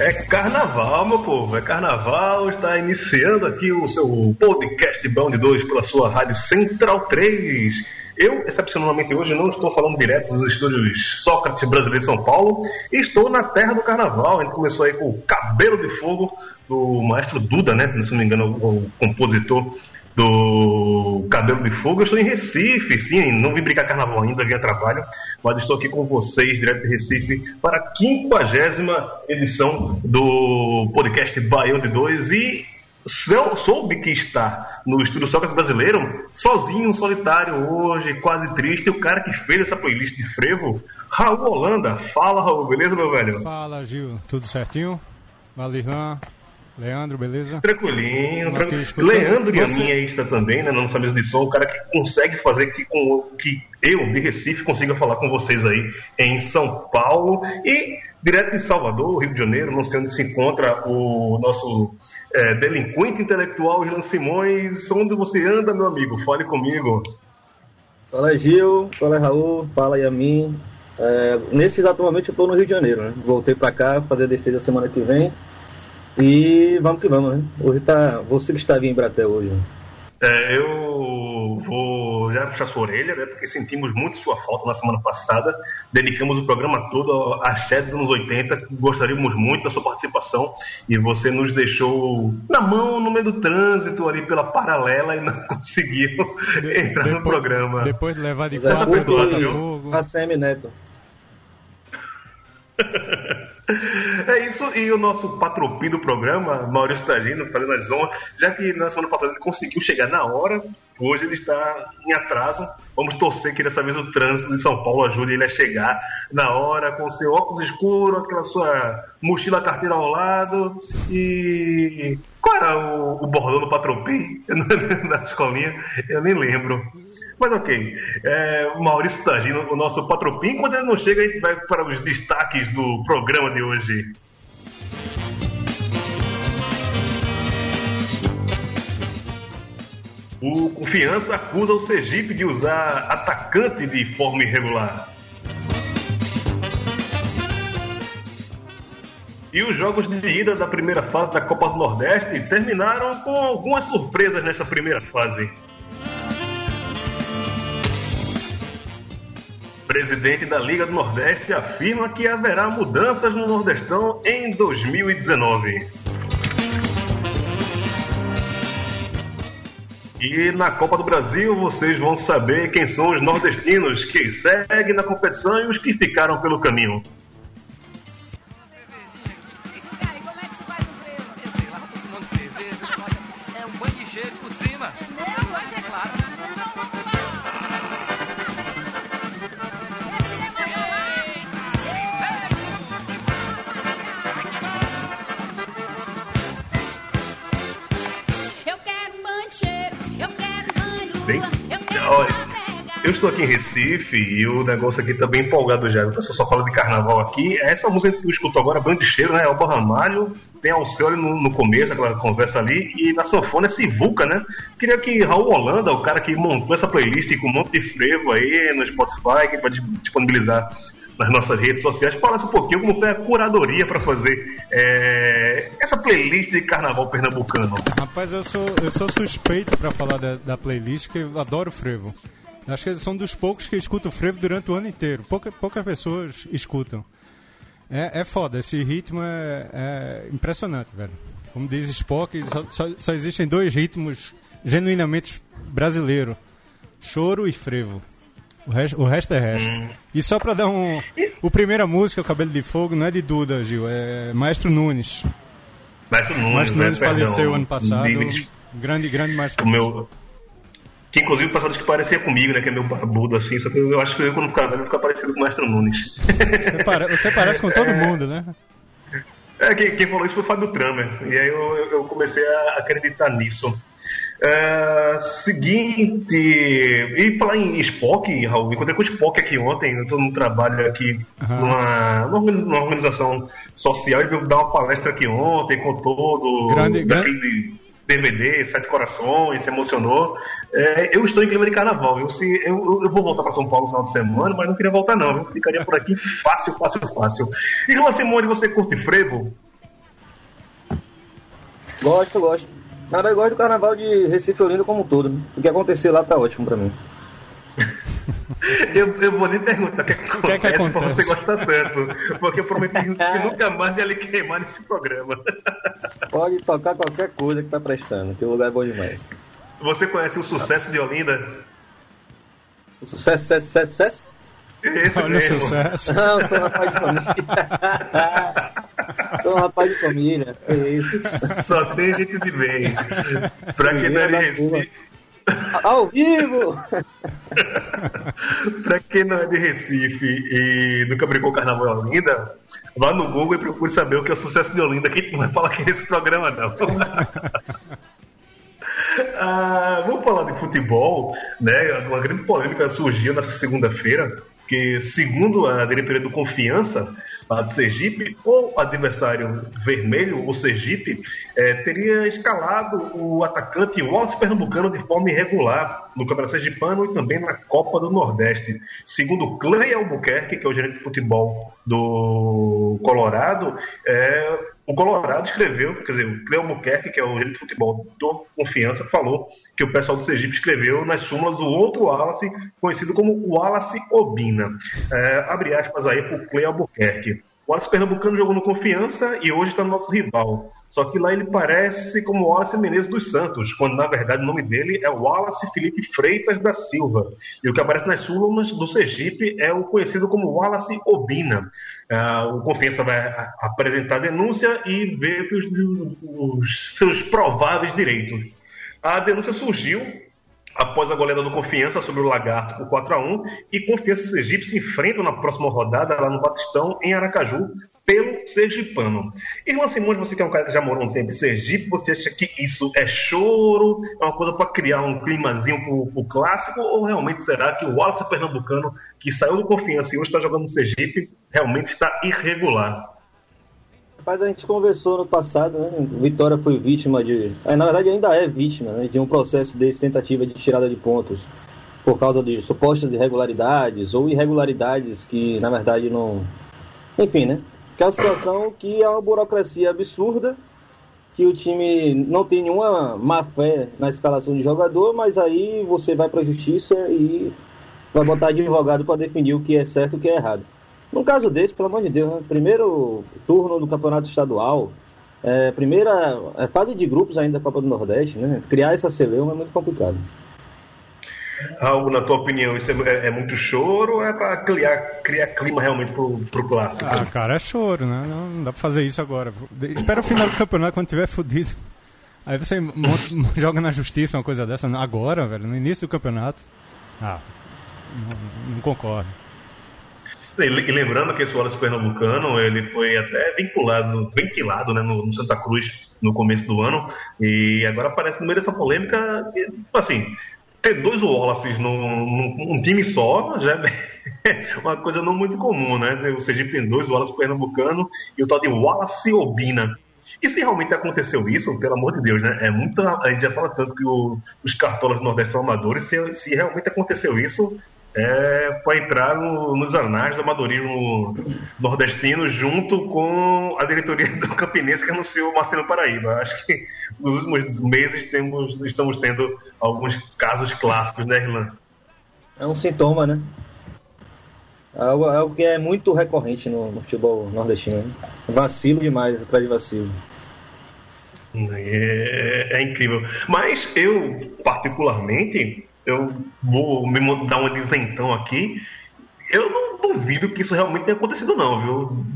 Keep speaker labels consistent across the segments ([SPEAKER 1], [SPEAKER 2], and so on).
[SPEAKER 1] É
[SPEAKER 2] carnaval, meu povo, é carnaval. Está iniciando aqui o seu podcast Bão de Dois pela sua rádio Central 3. Eu, excepcionalmente hoje, não estou falando direto dos estúdios Sócrates Brasileiro de São Paulo. Estou na terra do carnaval. A gente começou aí com o Cabelo de Fogo do maestro Duda, né? Se não me engano, o compositor do Cabelo de Fogo. Eu estou em Recife, sim, não vim brincar carnaval ainda, vim a trabalho, mas estou aqui com vocês, direto de Recife, para a 50 edição do podcast Baião de Dois e sou- soube que está no estúdio Sócrates Brasileiro, sozinho, solitário hoje, quase triste, o cara que fez essa playlist de frevo, Raul Holanda. Fala, Raul, beleza, meu velho?
[SPEAKER 3] Fala, Gil. Tudo certinho? Valiran, Leandro, beleza?
[SPEAKER 2] Tranquilinho, tranquilo. Leandro e a minha está também, né, na nossa mesa de som, o cara que consegue fazer que, com, que eu, de Recife, consiga falar com vocês aí em São Paulo e direto de Salvador, Rio de Janeiro, não sei onde se encontra o nosso é, delinquente intelectual Jean Simões. Onde você anda, meu amigo? Fale comigo.
[SPEAKER 4] Fala Gil, fala Raul, fala Yamin. É, nesse exato momento eu estou no Rio de Janeiro, né? Voltei para cá fazer a defesa semana que vem. E vamos que vamos, né? Hoje tá. Você que está em Embratel hoje. né?
[SPEAKER 2] É, eu vou já puxar sua orelha, né? Porque sentimos muito sua falta na semana passada. Dedicamos o programa todo a Shed dos anos 80. Gostaríamos muito da sua participação. E você nos deixou na mão, no meio do trânsito, ali pela paralela, e não conseguiu entrar no programa.
[SPEAKER 3] Depois de levar de
[SPEAKER 4] Zé
[SPEAKER 3] quatro.
[SPEAKER 4] A Semi Neto.
[SPEAKER 2] É isso, e o nosso patropi do programa, Maurício Tagino, fazendo as honras, já que na semana passada ele conseguiu chegar na hora, hoje ele está em atraso. Vamos torcer que dessa vez o trânsito de São Paulo ajude ele a chegar na hora, com seu óculos escuro, aquela sua mochila carteira ao lado. E. Qual era o, o bordão do patropi na escolinha? Eu nem lembro. Mas ok. É, Maurício Tagino, o nosso patropim. Quando ele não chega, a gente vai para os destaques do programa de hoje. O Confiança acusa o Sergipe de usar atacante de forma irregular. E os jogos de ida da primeira fase da Copa do Nordeste terminaram com algumas surpresas nessa primeira fase. Presidente da Liga do Nordeste afirma que haverá mudanças no Nordestão em 2019. E na Copa do Brasil vocês vão saber quem são os nordestinos que seguem na competição e os que ficaram pelo caminho. Aqui em Recife e o negócio aqui tá bem empolgado já. O pessoal só fala de carnaval aqui. Essa música que tu escutou agora, Bando de Cheiro, né? Alba Ramalho, tem Alceu ali no, no começo, aquela conversa ali, e na sanfona é Sivuca, né? Queria que Raul Holanda, o cara que montou essa playlist com um monte de frevo aí no Spotify, que vai disponibilizar nas nossas redes sociais, falasse um pouquinho como foi a curadoria para fazer é, essa playlist de carnaval pernambucano.
[SPEAKER 3] Rapaz, eu sou, eu sou suspeito pra falar da, da playlist, que eu adoro frevo. Acho que eles são dos poucos que escutam frevo durante o ano inteiro. Pouca, poucas pessoas escutam. É, é foda, esse ritmo é, é impressionante, velho. Como diz Spock, só, só, só existem dois ritmos genuinamente brasileiros: choro e frevo. O resto, o resto é resto. E só pra dar um. O primeira música, O Cabelo de Fogo, não é de Duda, Gil, é Maestro Nunes.
[SPEAKER 2] Mestre Nunes, né,
[SPEAKER 3] Nunes
[SPEAKER 2] perdão,
[SPEAKER 3] faleceu ano passado. Grande, grande Márcio.
[SPEAKER 2] o meu. Que inclusive o pessoal que parecia comigo, né? Que é meu barbudo assim, só que eu acho que eu quando ficar velho vou ficar parecido com o Mestre Nunes.
[SPEAKER 3] Você, pare- você parece com todo mundo, né?
[SPEAKER 2] É, quem, quem falou isso foi o Fábio Tramer. E aí eu, eu- comecei a acreditar nisso. É, seguinte, e falar em Spock, Raul, encontrei com o Spock aqui ontem, eu estou num trabalho aqui
[SPEAKER 3] Aham.
[SPEAKER 2] numa, numa organi- numa organização social, ele veio dar uma palestra aqui ontem, contou do
[SPEAKER 3] Grande-
[SPEAKER 2] daquele DVD, Sete Corações, se emocionou. É, eu estou em clima de carnaval, viu? Se, eu, eu- eu vou voltar para São Paulo no final de semana, mas não queria voltar não, viu? Ficaria por aqui fácil, fácil, fácil. E Luan Simone, você curte frevo?
[SPEAKER 4] Gosto, gosto. Na verdade, eu gosto do carnaval de Recife Olinda como um todo. né? O que acontecer lá tá ótimo pra mim.
[SPEAKER 2] Eu, eu vou nem perguntar o que, acontece,
[SPEAKER 3] que é que
[SPEAKER 2] pra
[SPEAKER 3] acontece?
[SPEAKER 2] você gosta tanto. Porque eu prometi que nunca mais ia lhe queimar nesse programa.
[SPEAKER 4] Pode tocar qualquer coisa que tá prestando, que o lugar é bom demais.
[SPEAKER 2] Você conhece o sucesso de Olinda?
[SPEAKER 4] O Sucesso, sucesso, sucesso, sucesso?
[SPEAKER 2] Esse
[SPEAKER 3] Olha o
[SPEAKER 2] mesmo.
[SPEAKER 3] sucesso.
[SPEAKER 4] Não, eu sou um rapaz de família. sou um rapaz de família. É isso.
[SPEAKER 2] Só tem gente de bem. Pra quem não é Recife,
[SPEAKER 4] Ao vivo!
[SPEAKER 2] pra quem não é de Recife e nunca brincou carnaval em Olinda, vá no Google e procure saber o que é o sucesso de Olinda, que não vai falar aqui nesse programa não. Ah, vamos falar de futebol, né? Uma grande polêmica surgiu nessa segunda-feira, que segundo a diretoria do Confiança, a de Sergipe, o adversário vermelho, o Sergipe, eh, teria escalado o atacante Wallace Pernambucano de forma irregular no Campeonato Sergipano e também na Copa do Nordeste. Segundo Clay Albuquerque, que é o gerente de futebol do Colorado, eh, o Colorado escreveu, quer dizer, o Cleo Albuquerque, que é o gerente de futebol do Confiança, falou que o pessoal do Sergipe escreveu nas súmulas do outro Wallace, conhecido como Wallace Obina. É, abre aspas aí pro Cleo Albuquerque. O Wallace Pernambucano jogou no Confiança e hoje está no nosso rival. Só que lá ele parece como Wallace Menezes dos Santos, quando na verdade o nome dele é Wallace Felipe Freitas da Silva. E o que aparece nas súmulas do Sergipe é o conhecido como Wallace Obina. Ah, o Confiança vai apresentar denúncia e ver os, os seus prováveis direitos. A denúncia surgiu após a goleada do Confiança sobre o Lagarto por 4 a 1 e Confiança e Sergipe se enfrentam na próxima rodada lá no Batistão, em Aracaju, pelo Sergipano. Irmã Simões, você que é um cara que já morou um tempo em Sergipe, você acha que isso é choro, é uma coisa para criar um climazinho pro, pro clássico, ou realmente será que o Wallace Pernambucano, que saiu do Confiança e hoje está jogando no Sergipe, realmente está irregular?
[SPEAKER 4] Rapaz, a gente conversou no passado, né? Vitória foi vítima de. é, na verdade, ainda é vítima né? de um processo desse tentativa de tirada de pontos por causa de supostas irregularidades ou irregularidades que, na verdade, não. Enfim, né? Que é uma situação que é uma burocracia absurda, que o time não tem nenhuma má fé na escalação de jogador, mas aí você vai para a justiça e vai botar advogado para definir o que é certo e o que é errado. No caso desse, pelo amor de Deus, né? primeiro turno do campeonato estadual, é, primeira é, fase de grupos ainda da Copa do Nordeste, né? Criar essa celeuma é muito complicado.
[SPEAKER 2] Raul, na tua opinião, isso é, é muito choro ou é para criar, criar clima realmente pro, pro clássico?
[SPEAKER 3] Ah, cara, é choro, né? Não, não dá pra fazer isso agora. Espera o final do campeonato quando tiver fudido. Aí você monta- joga na justiça uma coisa dessa. Não, Agora, velho, no início do campeonato. Ah, não, não concordo.
[SPEAKER 2] E lembrando que esse Wallace Pernambucano, ele foi até vinculado, ventilado né, no, no Santa Cruz no começo do ano, e agora aparece no meio dessa polêmica, que, assim, ter dois Wallaces num, num time só já é uma coisa não muito comum, né? O Sergipe tem dois Wallace Pernambucano e o tal de Wallace Obina. E se realmente aconteceu isso, pelo amor de Deus, né? É muita, a gente já fala tanto que o- os cartolas do Nordeste são amadores, se, se realmente aconteceu isso, é para entrar no- nos anais do amadorismo nordestino junto com a diretoria do Campinense que anunciou o Marcelo Paraíba. Acho que nos últimos meses temos, estamos tendo alguns casos clássicos, né, Irlan?
[SPEAKER 4] É um sintoma, né? É algo, é algo que é muito recorrente no, no futebol nordestino. Né? Vacilo demais atrás de vacilo.
[SPEAKER 2] É, é incrível. Mas eu, particularmente, eu vou me dar uma dizentão aqui. Eu não duvido que isso realmente tenha acontecido, não, viu?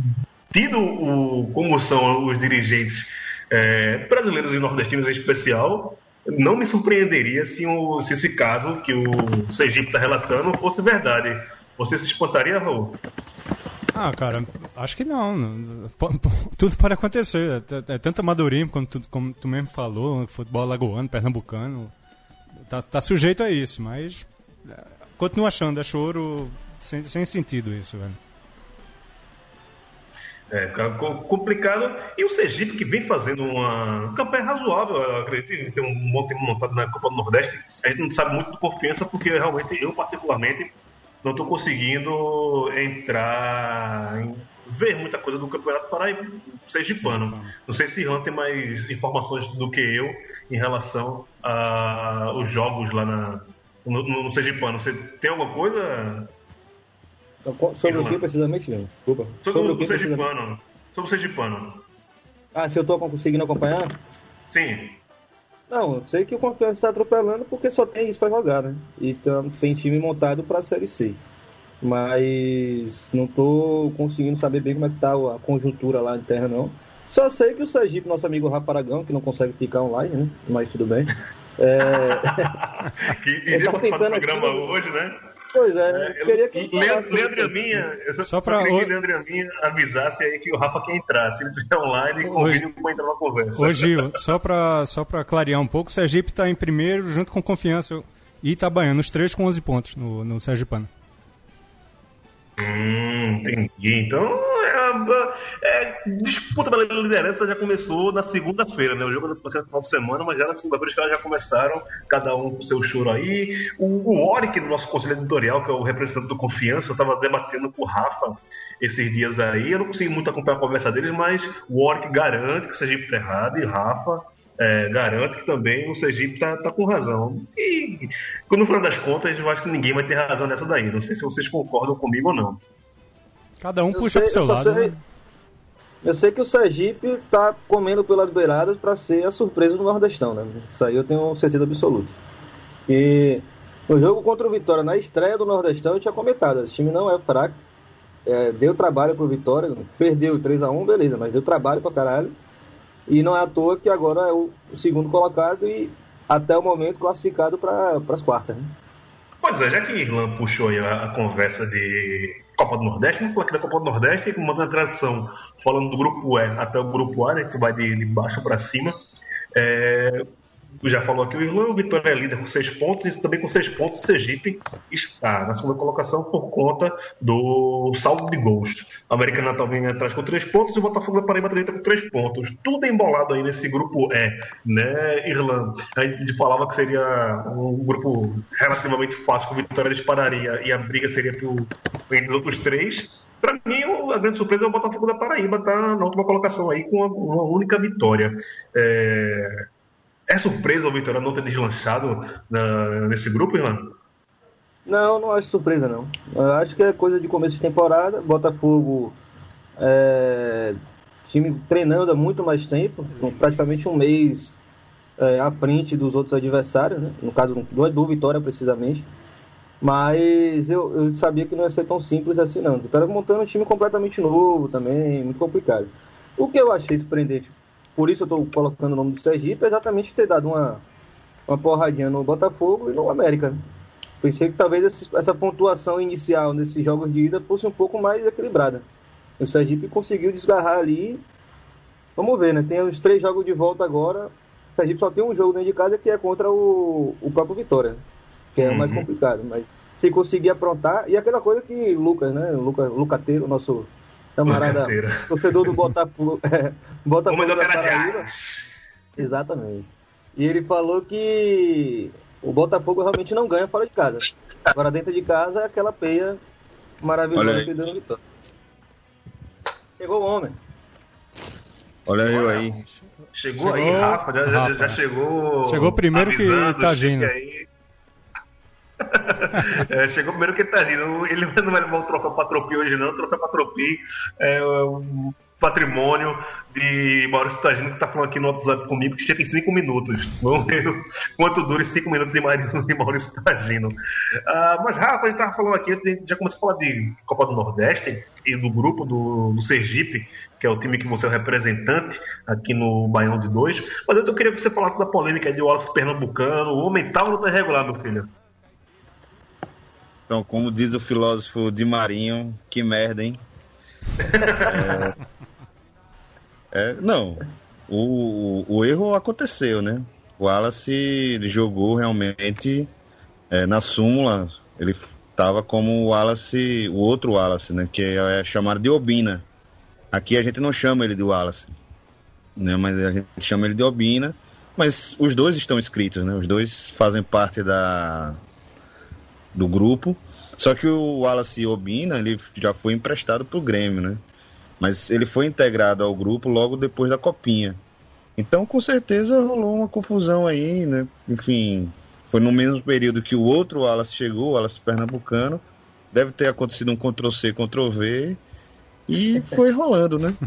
[SPEAKER 2] Tido o, como são os dirigentes é, brasileiros e nordestinos em especial, não me surpreenderia se, o, se esse caso que o Sergipe está relatando fosse verdade. Você se espantaria, Raul?
[SPEAKER 3] Ah, cara, acho que não. Tudo pode acontecer. É, é tanto amadorismo, como tu, como tu mesmo falou, futebol lagoano, pernambucano. Tá, tá sujeito a isso, mas é, continuo achando, é choro sem, sem sentido isso, velho.
[SPEAKER 2] É, complicado. E o Sergipe, que vem fazendo uma campanha razoável, eu acredito, tem um bom tempo montado na Copa do Nordeste. A gente não sabe muito do confiança, porque realmente eu, particularmente, não estou conseguindo entrar em ver muita coisa do Campeonato Paraíba Sergipano. Não sei se Ian tem mais informações do que eu em relação aos jogos lá na, no, no, no Sergipano. Você tem alguma coisa
[SPEAKER 4] Então, Sobre o que precisamente, Leandro? Desculpa.
[SPEAKER 2] sobre,
[SPEAKER 4] o
[SPEAKER 2] o
[SPEAKER 4] que?
[SPEAKER 2] Sergipano? Sobre o Sergipano.
[SPEAKER 4] Ah, se eu tô conseguindo acompanhar?
[SPEAKER 2] Sim.
[SPEAKER 4] Não, eu sei que o Confiança está atropelando porque só tem isso para jogar, né? Então tem time montado para a Série C. Mas não tô conseguindo saber bem como é que tá a conjuntura lá interna, não. Só sei que o Sergipe, nosso amigo Rafa Aragão, que não consegue ficar online, né? Mas tudo bem. É...
[SPEAKER 2] que iria do
[SPEAKER 4] tentando
[SPEAKER 2] programa
[SPEAKER 4] aqui,
[SPEAKER 2] hoje, né?
[SPEAKER 4] Pois é, né?
[SPEAKER 2] É,
[SPEAKER 4] queria que
[SPEAKER 2] Leandro, Leandro minha, eu só,
[SPEAKER 3] Só
[SPEAKER 2] queria
[SPEAKER 3] o-
[SPEAKER 2] que Leandro minha avisasse aí que o Rafa quer entrar. Se ele estiver online, convide para entrar na conversa.
[SPEAKER 3] Ô Gil, só pra, só pra clarear um pouco, o Sergipe tá em primeiro junto com Confiança e Itabaiana, os três com 11 pontos no, no Sergipano.
[SPEAKER 2] Hum, entendi. Então, é, é, disputa pela liderança já começou na segunda-feira, né? O jogo vai ser no final de semana, mas já na segunda-feira os caras já começaram, cada um com seu choro aí. O, o Oric, do nosso conselho editorial, que é o representante do Confiança, estava debatendo com o Rafa esses dias aí. Eu não consegui muito acompanhar a conversa deles, mas o Oric garante que o Sergipe está errado e Rafa. É, garante que também o Sergipe tá, tá com razão. E, no final das contas, eu acho que ninguém vai ter razão nessa daí. Não sei se vocês concordam comigo ou não.
[SPEAKER 3] Cada um
[SPEAKER 4] Eu
[SPEAKER 3] puxa
[SPEAKER 4] sei-
[SPEAKER 3] pro seu lado.
[SPEAKER 4] sei-
[SPEAKER 3] né?
[SPEAKER 4] Eu sei que o Sergipe tá comendo pelas beiradas para ser a surpresa do Nordestão, né? Isso aí eu tenho certeza absoluta. E no jogo contra o Vitória, na estreia do Nordestão, eu tinha comentado, esse time não é fraco. É, deu trabalho pro Vitória, perdeu 3x1, beleza, mas deu trabalho pra caralho. E não é à toa que agora é o segundo colocado e até o momento classificado para as quartas. Né?
[SPEAKER 2] Pois é, já que Irlan puxou a, a conversa de Copa do Nordeste, vamos falar aqui da Copa do Nordeste, mantendo a tradição, falando do grupo E até o grupo A, né, que vai de, de baixo para cima. É, já falou aqui o Irlan, o Vitória é líder com seis pontos, e também com seis pontos o Sergipe está na segunda colocação por conta do saldo de gols. O América Natal vem atrás com três pontos e o Botafogo da Paraíba também está com três pontos. Tudo embolado aí nesse grupo E, né, Irlan? A gente falava que seria um grupo relativamente fácil, que o Vitória dispararia e a briga seria pro, entre os outros três. Para mim, a grande surpresa é o Botafogo da Paraíba, tá na última colocação aí com uma única vitória. É, é surpresa o Vitória não ter deslanchado na- nesse grupo, Irlan?
[SPEAKER 4] Não, não acho surpresa não. Eu acho que é coisa de começo de temporada. Botafogo é, time treinando há muito mais tempo, praticamente um mês é, à frente dos outros adversários, né? no caso do, do Vitória precisamente. Mas eu, eu sabia que não ia ser tão simples assim não. Vitória montando um time completamente novo também, muito complicado. O que eu achei surpreendente, por isso eu estou colocando o nome do Sergipe, exatamente ter dado uma, uma porradinha no Botafogo e no América. Pensei que talvez essa pontuação inicial nesses jogos de ida fosse um pouco mais equilibrada. O Sergipe conseguiu desgarrar ali. Vamos ver, né? Tem os três jogos de volta agora. O Sergipe só tem um jogo dentro de casa que é contra o, o próprio Vitória, que é o mais
[SPEAKER 2] Uhum.
[SPEAKER 4] complicado. Mas se conseguir aprontar, e aquela coisa que Lucas, né? Lucas, Lucateiro, nosso camarada, torcedor do Botafogo, é, Botafogo da Paraíba. Exatamente. E ele falou que o Botafogo realmente não ganha fora de casa. Agora dentro de casa é aquela peia maravilhosa
[SPEAKER 5] aí.
[SPEAKER 4] que deu no Vitória. Chegou o homem.
[SPEAKER 5] Olha eu aí.
[SPEAKER 2] Chegou, aí,
[SPEAKER 3] Chegou,
[SPEAKER 2] Rafa, já,
[SPEAKER 3] Rafa.
[SPEAKER 2] já chegou.
[SPEAKER 3] Chegou primeiro que Itagino.
[SPEAKER 2] chega aí. É, chegou primeiro que Itagino. Ele não vai levar o troféu Patropi hoje, não. O troféu Patropi é, um, patrimônio de Maurício Tagino, que está falando aqui no WhatsApp comigo, que chega em 5 minutos. Vamos ver quanto dura os 5 minutos de Maurício, Tagino. Ah, mas, Rafa, a gente estava falando aqui, a gente já começou a falar de Copa do Nordeste e do grupo do, do Sergipe, que é o time que você é o representante aqui no Baião de Dois. Mas eu queria que você falasse da polêmica de Wallace Pernambucano. O homem tá não tá irregular, meu filho?
[SPEAKER 5] Então, como diz o filósofo de Marinho, que merda, hein? É, é, não, o, o erro aconteceu, né? O Wallace jogou realmente é, na súmula, ele estava como o Wallace, o outro Wallace, né? Que é chamado de Obina. Aqui a gente não chama ele de Wallace, né? Mas a gente chama ele de Obina. Mas os dois estão inscritos, né? Os dois fazem parte da, do grupo. Só que o Wallace Obina, ele já foi emprestado pro Grêmio, né? Mas ele foi integrado ao grupo logo depois da copinha. Então, com certeza rolou uma confusão aí, né? Enfim, foi no mesmo período que o outro Wallace chegou, o Wallace Pernambucano. Deve ter acontecido um Ctrl-C, Ctrl-V. E foi rolando, né?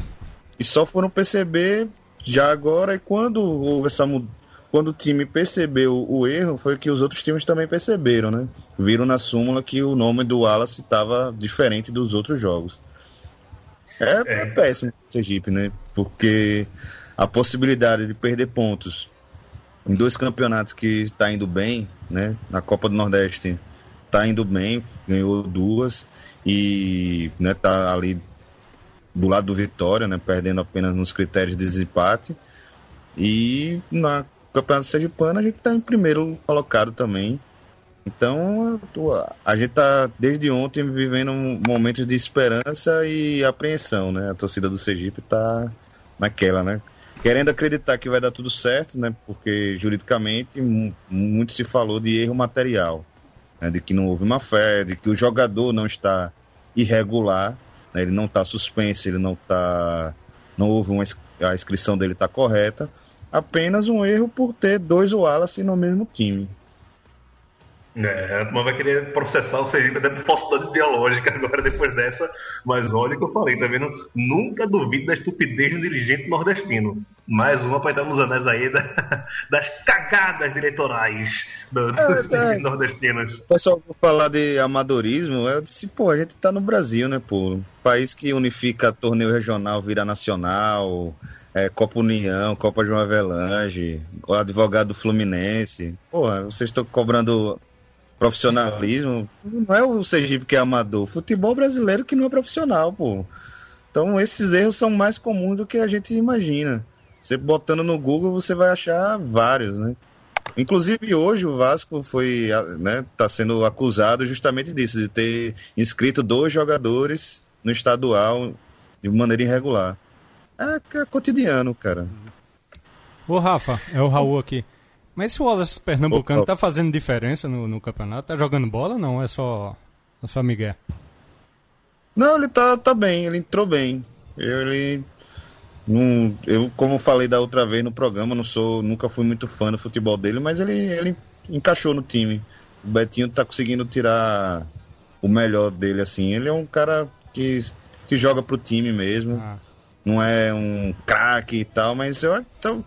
[SPEAKER 5] E só foram perceber já agora, e quando houve essa mudança quando o time percebeu o erro, foi que os outros times também perceberam, né? Viram na súmula que o nome do Wallace estava diferente dos outros jogos. É, é. é péssimo o Sergipe, né? Porque a possibilidade de perder pontos em dois campeonatos que está indo bem, né? Na Copa do Nordeste está indo bem, ganhou duas e né, tá ali do lado do Vitória, né? Perdendo apenas nos critérios de desempate. E na Campeonato Sergipano a gente está em primeiro colocado também. Então a gente está desde ontem vivendo momentos de esperança e apreensão, né? A torcida do Sergipe está naquela, né? Querendo acreditar que vai dar tudo certo, né? Porque juridicamente muito se falou de erro material, né? de que não houve uma fé, de que o jogador não está irregular, né? ele não está suspenso, ele não está, não houve uma a inscrição dele está correta apenas um erro por ter dois Wallace no mesmo time.
[SPEAKER 2] É, a turma vai querer processar o Sergipe até por falsidade ideológica agora, depois dessa. Mas olha o que eu falei, tá vendo? Nunca duvido da estupidez do dirigente nordestino. Mais uma para entrar nos anéis aí da, das cagadas eleitorais do, dos é, dirigentes é. nordestinos.
[SPEAKER 5] Pessoal vai falar de amadorismo, eu disse, pô, a gente tá no Brasil, né, pô? País que unifica torneio regional, vira nacional é, Copa União, Copa João Avelange, o advogado do Fluminense. Porra, vocês estão cobrando profissionalismo. Não é o Sergipe que é amador, futebol brasileiro que não é profissional, pô. Então esses erros são mais comuns do que a gente imagina. Você botando no Google, você vai achar vários, né? Inclusive hoje o Vasco foi, né, tá sendo acusado justamente disso, de ter inscrito dois jogadores no estadual de maneira irregular. É, é cotidiano, cara.
[SPEAKER 3] Ô, Rafa, é o Raul aqui. Mas esse Wallace Pernambucano Opa. tá fazendo diferença no, no campeonato? Tá jogando bola ou não? É só, é só Miguel?
[SPEAKER 5] Não, ele tá, tá bem, ele entrou bem. Ele. Não, eu, como falei da outra vez no programa, não sou, nunca fui muito fã do futebol dele, mas ele, ele encaixou no time. O Betinho tá conseguindo tirar o melhor dele, assim. Ele é um cara que, que joga pro time mesmo. Ah não é um craque e tal, mas eu então,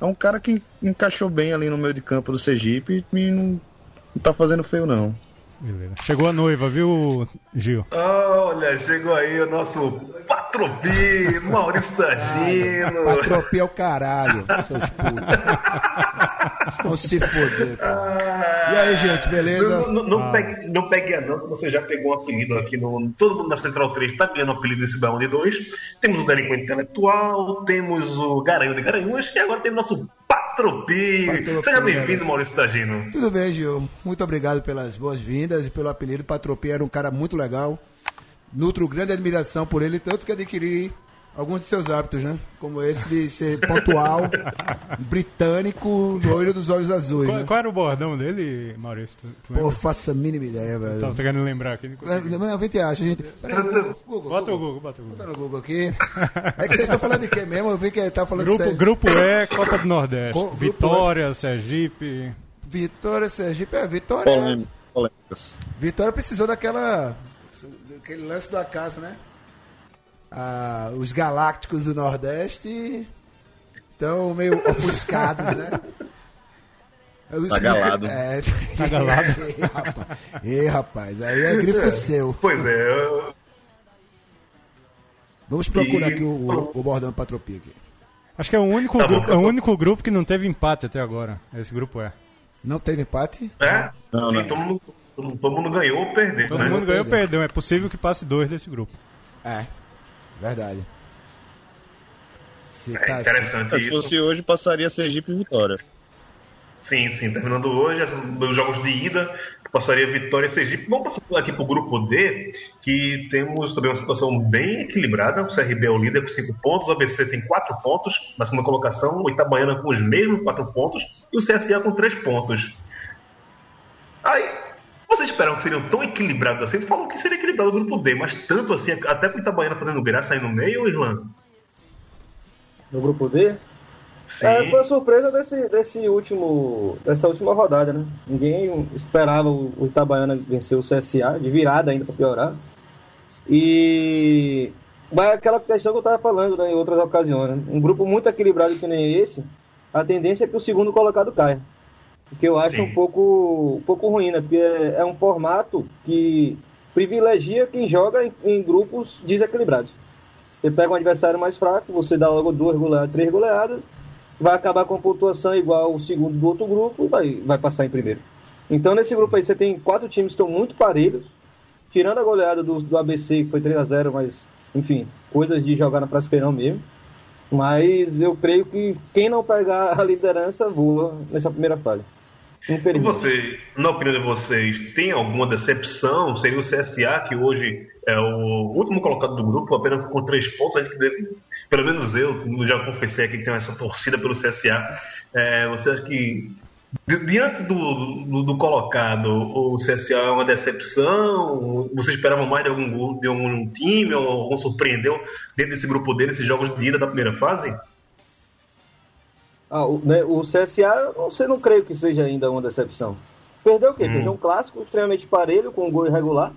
[SPEAKER 5] é um cara que encaixou bem ali no meio de campo do Sergipe e não, não tá fazendo feio não.
[SPEAKER 3] Beleza. Chegou a noiva, viu, Gil?
[SPEAKER 2] Olha, chegou aí o nosso Patropi, Maurício Tagino.
[SPEAKER 6] Patropi é o caralho, seus putos. Vão se foder. e aí, gente, beleza?
[SPEAKER 2] Não, não, não, ah. pegue, não pegue a não, que você já pegou um apelido aqui no. Todo mundo na Central 3 está ganhando um apelido desse Baú de 2. Temos o Delinquente Intelectual, temos o Garanhão de Garanhuas e agora temos o nosso Patropi. Seja bem-vindo, Maurício Tagino.
[SPEAKER 6] Tudo bem, Gil. Muito obrigado pelas boas-vindas e pelo apelido. Patropi era um cara muito legal. Nutro grande admiração por ele, tanto que adquiri alguns de seus hábitos, né? Como esse de ser pontual, britânico, loiro dos olhos azuis.
[SPEAKER 3] Qual,
[SPEAKER 6] né?
[SPEAKER 3] qual, era o bordão dele, Maurício? Tu,
[SPEAKER 6] tu Pô, faça a mínima ideia, velho.
[SPEAKER 3] Tá querendo lembrar aqui.
[SPEAKER 6] É, não, vem te acha, gente.
[SPEAKER 3] Peraí, Google, Google, bota Google. o Google, bota o Google.
[SPEAKER 6] Bota no Google aqui. É que vocês estão falando de quê mesmo? Eu vi que tá falando
[SPEAKER 3] grupo,
[SPEAKER 6] de
[SPEAKER 3] Grupo E, Copa do Nordeste. Co Vitória, e. Sergipe.
[SPEAKER 6] Vitória, Sergipe. É, Vitória. Polêmicas. Vitória precisou daquela. Aquele lance do acaso, né? Ah, os Galácticos do Nordeste estão meio ofuscados, né?
[SPEAKER 5] Tá galado.
[SPEAKER 6] É,
[SPEAKER 3] Tá galado.
[SPEAKER 6] Ei, rapaz. Ei, rapaz, aí é grifo seu.
[SPEAKER 2] Pois é, eu-
[SPEAKER 6] Vamos procurar
[SPEAKER 2] E-
[SPEAKER 6] aqui o, o, o bordão pra Tropia aqui.
[SPEAKER 3] Acho que é o único,
[SPEAKER 2] Tá bom,
[SPEAKER 3] grupo,
[SPEAKER 2] tá
[SPEAKER 3] é o único grupo que não teve empate até agora. Esse grupo é.
[SPEAKER 6] Não teve empate?
[SPEAKER 2] é,
[SPEAKER 5] Não,
[SPEAKER 2] sim,
[SPEAKER 5] não.
[SPEAKER 2] Todo, mundo, todo- mundo ganhou ou perdeu,
[SPEAKER 3] Todo
[SPEAKER 2] né?
[SPEAKER 3] mundo ganhou ou
[SPEAKER 6] perdeu.
[SPEAKER 3] É possível que passe dois desse grupo.
[SPEAKER 6] É, verdade. Se
[SPEAKER 2] É
[SPEAKER 6] tá assim.
[SPEAKER 2] interessante
[SPEAKER 5] Se
[SPEAKER 2] isso.
[SPEAKER 5] fosse hoje, passaria Sergipe e Vitória.
[SPEAKER 2] Sim, sim, terminando hoje os jogos de ida, passaria Vitória e Sergipe. Vamos passar aqui para o grupo D, que temos também uma situação bem equilibrada. O CRB é o líder com 5 pontos, o ABC tem 4 pontos na segunda colocação, o Itabaiana com os mesmos 4 pontos e o CSA com 3 pontos. Aí, vocês esperavam que seriam tão equilibrados assim? Tu falou que seria equilibrado o grupo D, mas tanto assim, até com o Itabaiana fazendo graça aí no meio, Islã?
[SPEAKER 4] No grupo D.
[SPEAKER 2] Sim.
[SPEAKER 4] É, foi a surpresa desse, desse último, dessa última rodada, né? Ninguém esperava o, o Itabaiana vencer o CSA, de virada ainda para piorar. E mas é aquela questão que eu estava falando né, em outras ocasiões. né? Um grupo muito equilibrado que nem esse, a tendência é que o segundo colocado caia. Que eu acho
[SPEAKER 2] Sim.
[SPEAKER 4] um pouco, um pouco ruim, né? Porque é, é um formato que privilegia quem joga em, em grupos desequilibrados. Você pega um adversário mais fraco, você dá logo duas goleadas, três goleadas, vai acabar com a pontuação igual o segundo do outro grupo e vai, vai passar em primeiro. Então nesse grupo aí você tem quatro times que estão muito parelhos, tirando a goleada do, do ABC, que foi 3 a 0 mas enfim, coisas de jogar na Brasileirão mesmo. Mas eu creio que quem não pegar a liderança voa nessa primeira fase.
[SPEAKER 2] E você, na opinião de vocês, tem alguma decepção? Seria o CSA, que hoje é o último colocado do grupo, apenas com três pontos. Deve, pelo menos eu já confessei aqui que tenho essa torcida pelo CSA. É, você acha que, di- diante do, do, do colocado, o CSA é uma decepção? Você esperava mais de algum, de algum time? Ou algum surpreendeu dentro desse grupo dele, esses jogos de ida da primeira fase?
[SPEAKER 4] Ah, o, né, o CSA, você não creio que seja ainda uma decepção. Perdeu o quê?
[SPEAKER 2] Hum.
[SPEAKER 4] Perdeu um clássico extremamente parelho, com um gol irregular.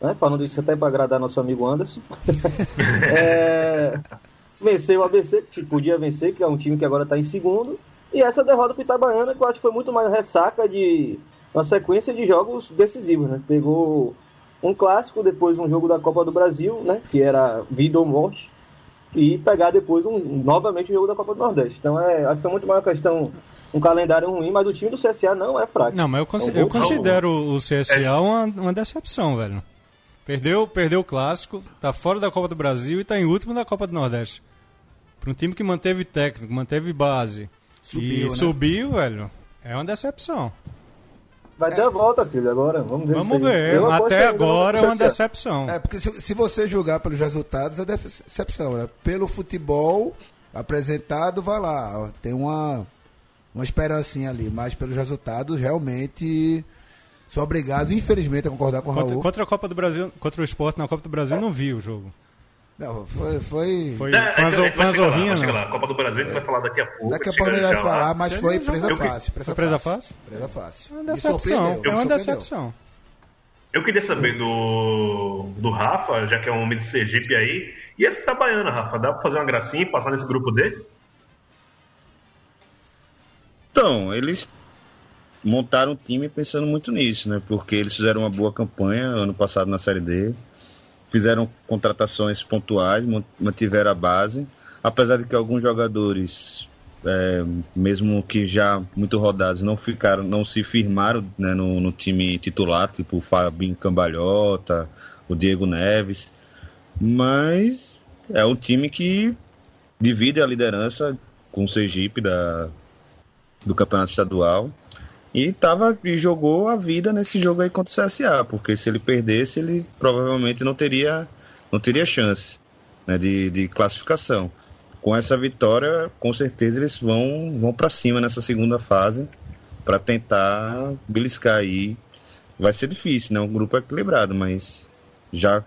[SPEAKER 4] Né? Falando isso até para agradar nosso amigo Anderson. É, venceu o ABC, que podia vencer, que é um time que agora está em segundo. E essa derrota para Itabaiana, que eu acho que foi muito mais ressaca de uma sequência de jogos decisivos. Né? Pegou um clássico, depois um jogo da Copa do Brasil, né? que era vida ou morte e pegar depois um, novamente o jogo da Copa do Nordeste. Então é, acho que é muito mais uma questão, um calendário ruim, mas o time do CSA não é fraco.
[SPEAKER 3] Não, mas eu, consi-
[SPEAKER 4] É um
[SPEAKER 3] eu considero o CSA uma, uma decepção, velho. Perdeu, perdeu o clássico, tá fora da Copa do Brasil e tá em último da Copa do Nordeste. Para um time que manteve técnico, manteve base
[SPEAKER 6] Subiu,
[SPEAKER 3] e
[SPEAKER 6] né?
[SPEAKER 3] subiu, velho, é uma decepção.
[SPEAKER 4] Vai ter a volta, filho, agora. Vamos ver.
[SPEAKER 3] Vamos ver. Até agora é uma decepção.
[SPEAKER 6] É, porque se, se você julgar pelos resultados, é decepção, né? Pelo futebol apresentado, vai lá. Tem uma, uma esperancinha ali, mas pelos resultados, realmente, sou obrigado, infelizmente, a concordar com o
[SPEAKER 3] Contra,
[SPEAKER 6] Raul.
[SPEAKER 3] contra a Copa do Brasil, contra o esporte na Copa do Brasil, eu não vi o jogo.
[SPEAKER 6] Não, foi, foi...
[SPEAKER 3] Foi,
[SPEAKER 2] É, a gente vai chegar lá, vai. Copa do Brasil a gente vai falar daqui a pouco.
[SPEAKER 6] Daqui a pouco ele vai
[SPEAKER 2] já lá.
[SPEAKER 6] falar, mas foi presa fácil. Presa,
[SPEAKER 3] Foi presa
[SPEAKER 6] fácil. Presa fácil.
[SPEAKER 3] É uma decepção. É uma decepção.
[SPEAKER 2] Eu queria saber do, do Rafa, já que é um homem de Sergipe aí. E esse Itabaiana, Rafa? Dá pra fazer uma gracinha e passar nesse grupo dele?
[SPEAKER 5] Então, eles montaram o time pensando muito nisso, né? Porque eles fizeram uma boa campanha ano passado na Série D, fizeram contratações pontuais, man- mantiveram a base, apesar de que alguns jogadores, é, mesmo que já muito rodados, não ficaram, não se firmaram né, no, no time titular, tipo o Fabinho Cambalhota, o Diego Neves, mas é um time que divide a liderança com o Sergipe da, do campeonato estadual e tava e jogou a vida nesse jogo aí contra o CSA, porque se ele perdesse, ele provavelmente não teria não teria chance né, de, de classificação. Com essa vitória, com certeza eles vão vão para cima nessa segunda fase para tentar beliscar aí. Vai ser difícil, né? O grupo é equilibrado, mas já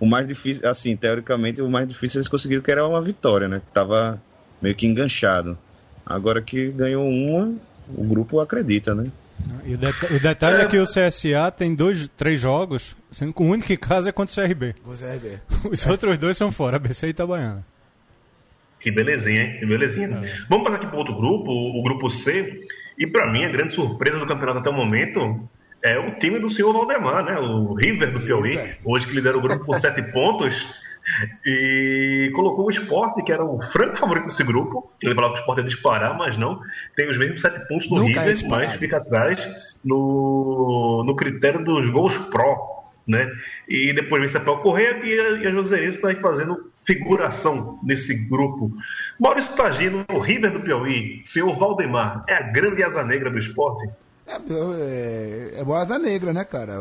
[SPEAKER 5] o mais difícil, assim, teoricamente, o mais difícil eles conseguiram que era uma vitória, né? Que tava meio que enganchado. Agora que ganhou uma, o grupo acredita, né?
[SPEAKER 3] E o, deta- o detalhe é. que o CSA tem dois, três jogos, sendo que o único em casa é contra o CRB.
[SPEAKER 6] Vai ver.
[SPEAKER 3] Os outros dois são fora, ABC e Itabaiana.
[SPEAKER 2] Que belezinha, hein? Que belezinha. Vamos passar aqui para outro grupo, o, o grupo C. E para mim, a grande surpresa do campeonato até o momento é o time do senhor Valdemar, né? O River do Piauí. Hoje que lidera o grupo por sete pontos. E colocou o esporte, que era o franco favorito desse grupo. Ele falava que o esporte ia disparar, mas não. Tem os mesmos sete pontos do
[SPEAKER 6] Nunca é
[SPEAKER 2] River,
[SPEAKER 6] disparado.
[SPEAKER 2] mas fica atrás no, no critério dos gols pró. Né? E depois vem Sapel Correia e a, a Joseense está fazendo figuração nesse grupo. Maurício Tagino, o River do Piauí, senhor Valdemar, é a grande asa negra do esporte?
[SPEAKER 6] É, é, é boa asa negra, né, cara?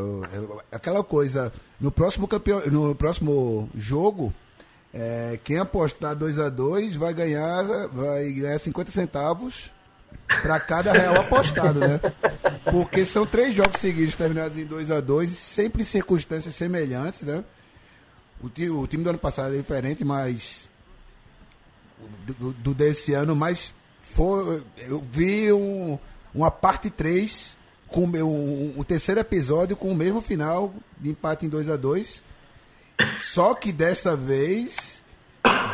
[SPEAKER 6] É aquela coisa. No próximo, campeão, no próximo jogo, é, quem apostar 2x2 vai ganhar, vai ganhar 50 centavos para cada real apostado, né? Porque são três jogos seguidos terminados em 2x2 e sempre em circunstâncias semelhantes, né? O, ti- o time do ano passado é diferente, mas do, do desse ano, mas foi, eu vi um, uma parte 3 com o um, um terceiro episódio com o mesmo final de empate em 2 a 2 Só que dessa vez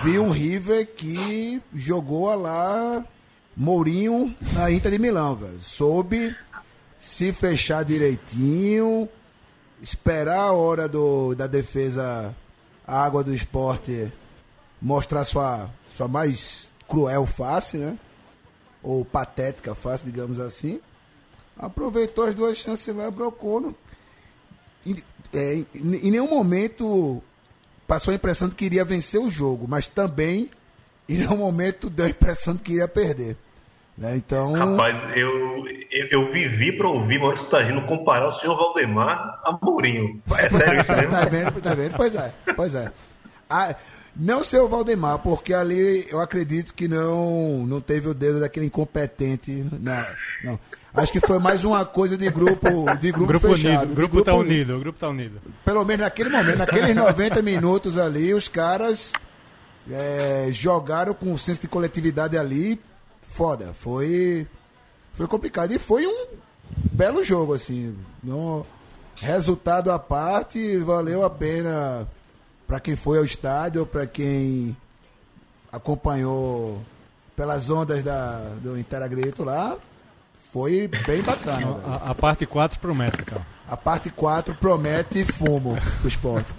[SPEAKER 6] vi um River que jogou a lá Mourinho na Inter de Milão, velho. Soube se fechar direitinho, esperar a hora do, da defesa, a água do esporte mostrar sua, sua mais cruel face, né? Ou patética face, digamos assim. Aproveitou as duas chances lá, brocou. Em, é, em, em nenhum momento passou a impressão de que iria vencer o jogo, mas também em nenhum momento deu a impressão de que iria perder. Né? Então,
[SPEAKER 2] Rapaz, eu, eu, eu vivi para ouvir Maurício Tagino comparar o senhor Valdemar a Mourinho. É sério isso mesmo?
[SPEAKER 6] tá vendo, tá vendo? Pois é, pois é. Ah, não ser o Valdemar, porque ali eu acredito que não, não teve o dedo daquele incompetente. Não, não. Acho que foi mais uma coisa de grupo, de grupo,
[SPEAKER 3] Grupo
[SPEAKER 6] fechado.
[SPEAKER 3] unido,
[SPEAKER 6] de
[SPEAKER 3] o grupo tá unido, o grupo tá unido.
[SPEAKER 6] Pelo menos naquele momento, naqueles 90 minutos ali, os caras é, jogaram com um senso de coletividade ali. Foda. Foi, foi complicado. E foi um belo jogo, assim. No, resultado à parte, valeu a pena para quem foi ao estádio, para quem acompanhou pelas ondas da, do Interagrito lá. Foi bem bacana. velho.
[SPEAKER 3] A, a parte 4 promete, cara.
[SPEAKER 6] A parte 4 promete fumo pro esporte.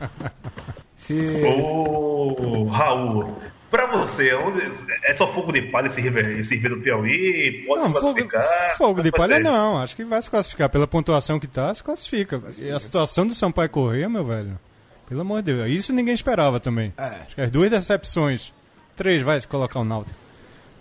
[SPEAKER 6] Se...
[SPEAKER 2] Ô, Raul, pra você, onde- é só fogo de palha esse River, esse River do Piauí? Pode
[SPEAKER 3] Não,
[SPEAKER 2] se
[SPEAKER 3] fogo,
[SPEAKER 2] classificar?
[SPEAKER 3] fogo de palha não, acho que vai se classificar. Pela pontuação que tá, se classifica. E a situação do Sampaio Correia, meu velho, pelo amor de Deus, isso ninguém esperava também.
[SPEAKER 6] É.
[SPEAKER 3] Acho que as duas decepções, três vai colocar o Náutico.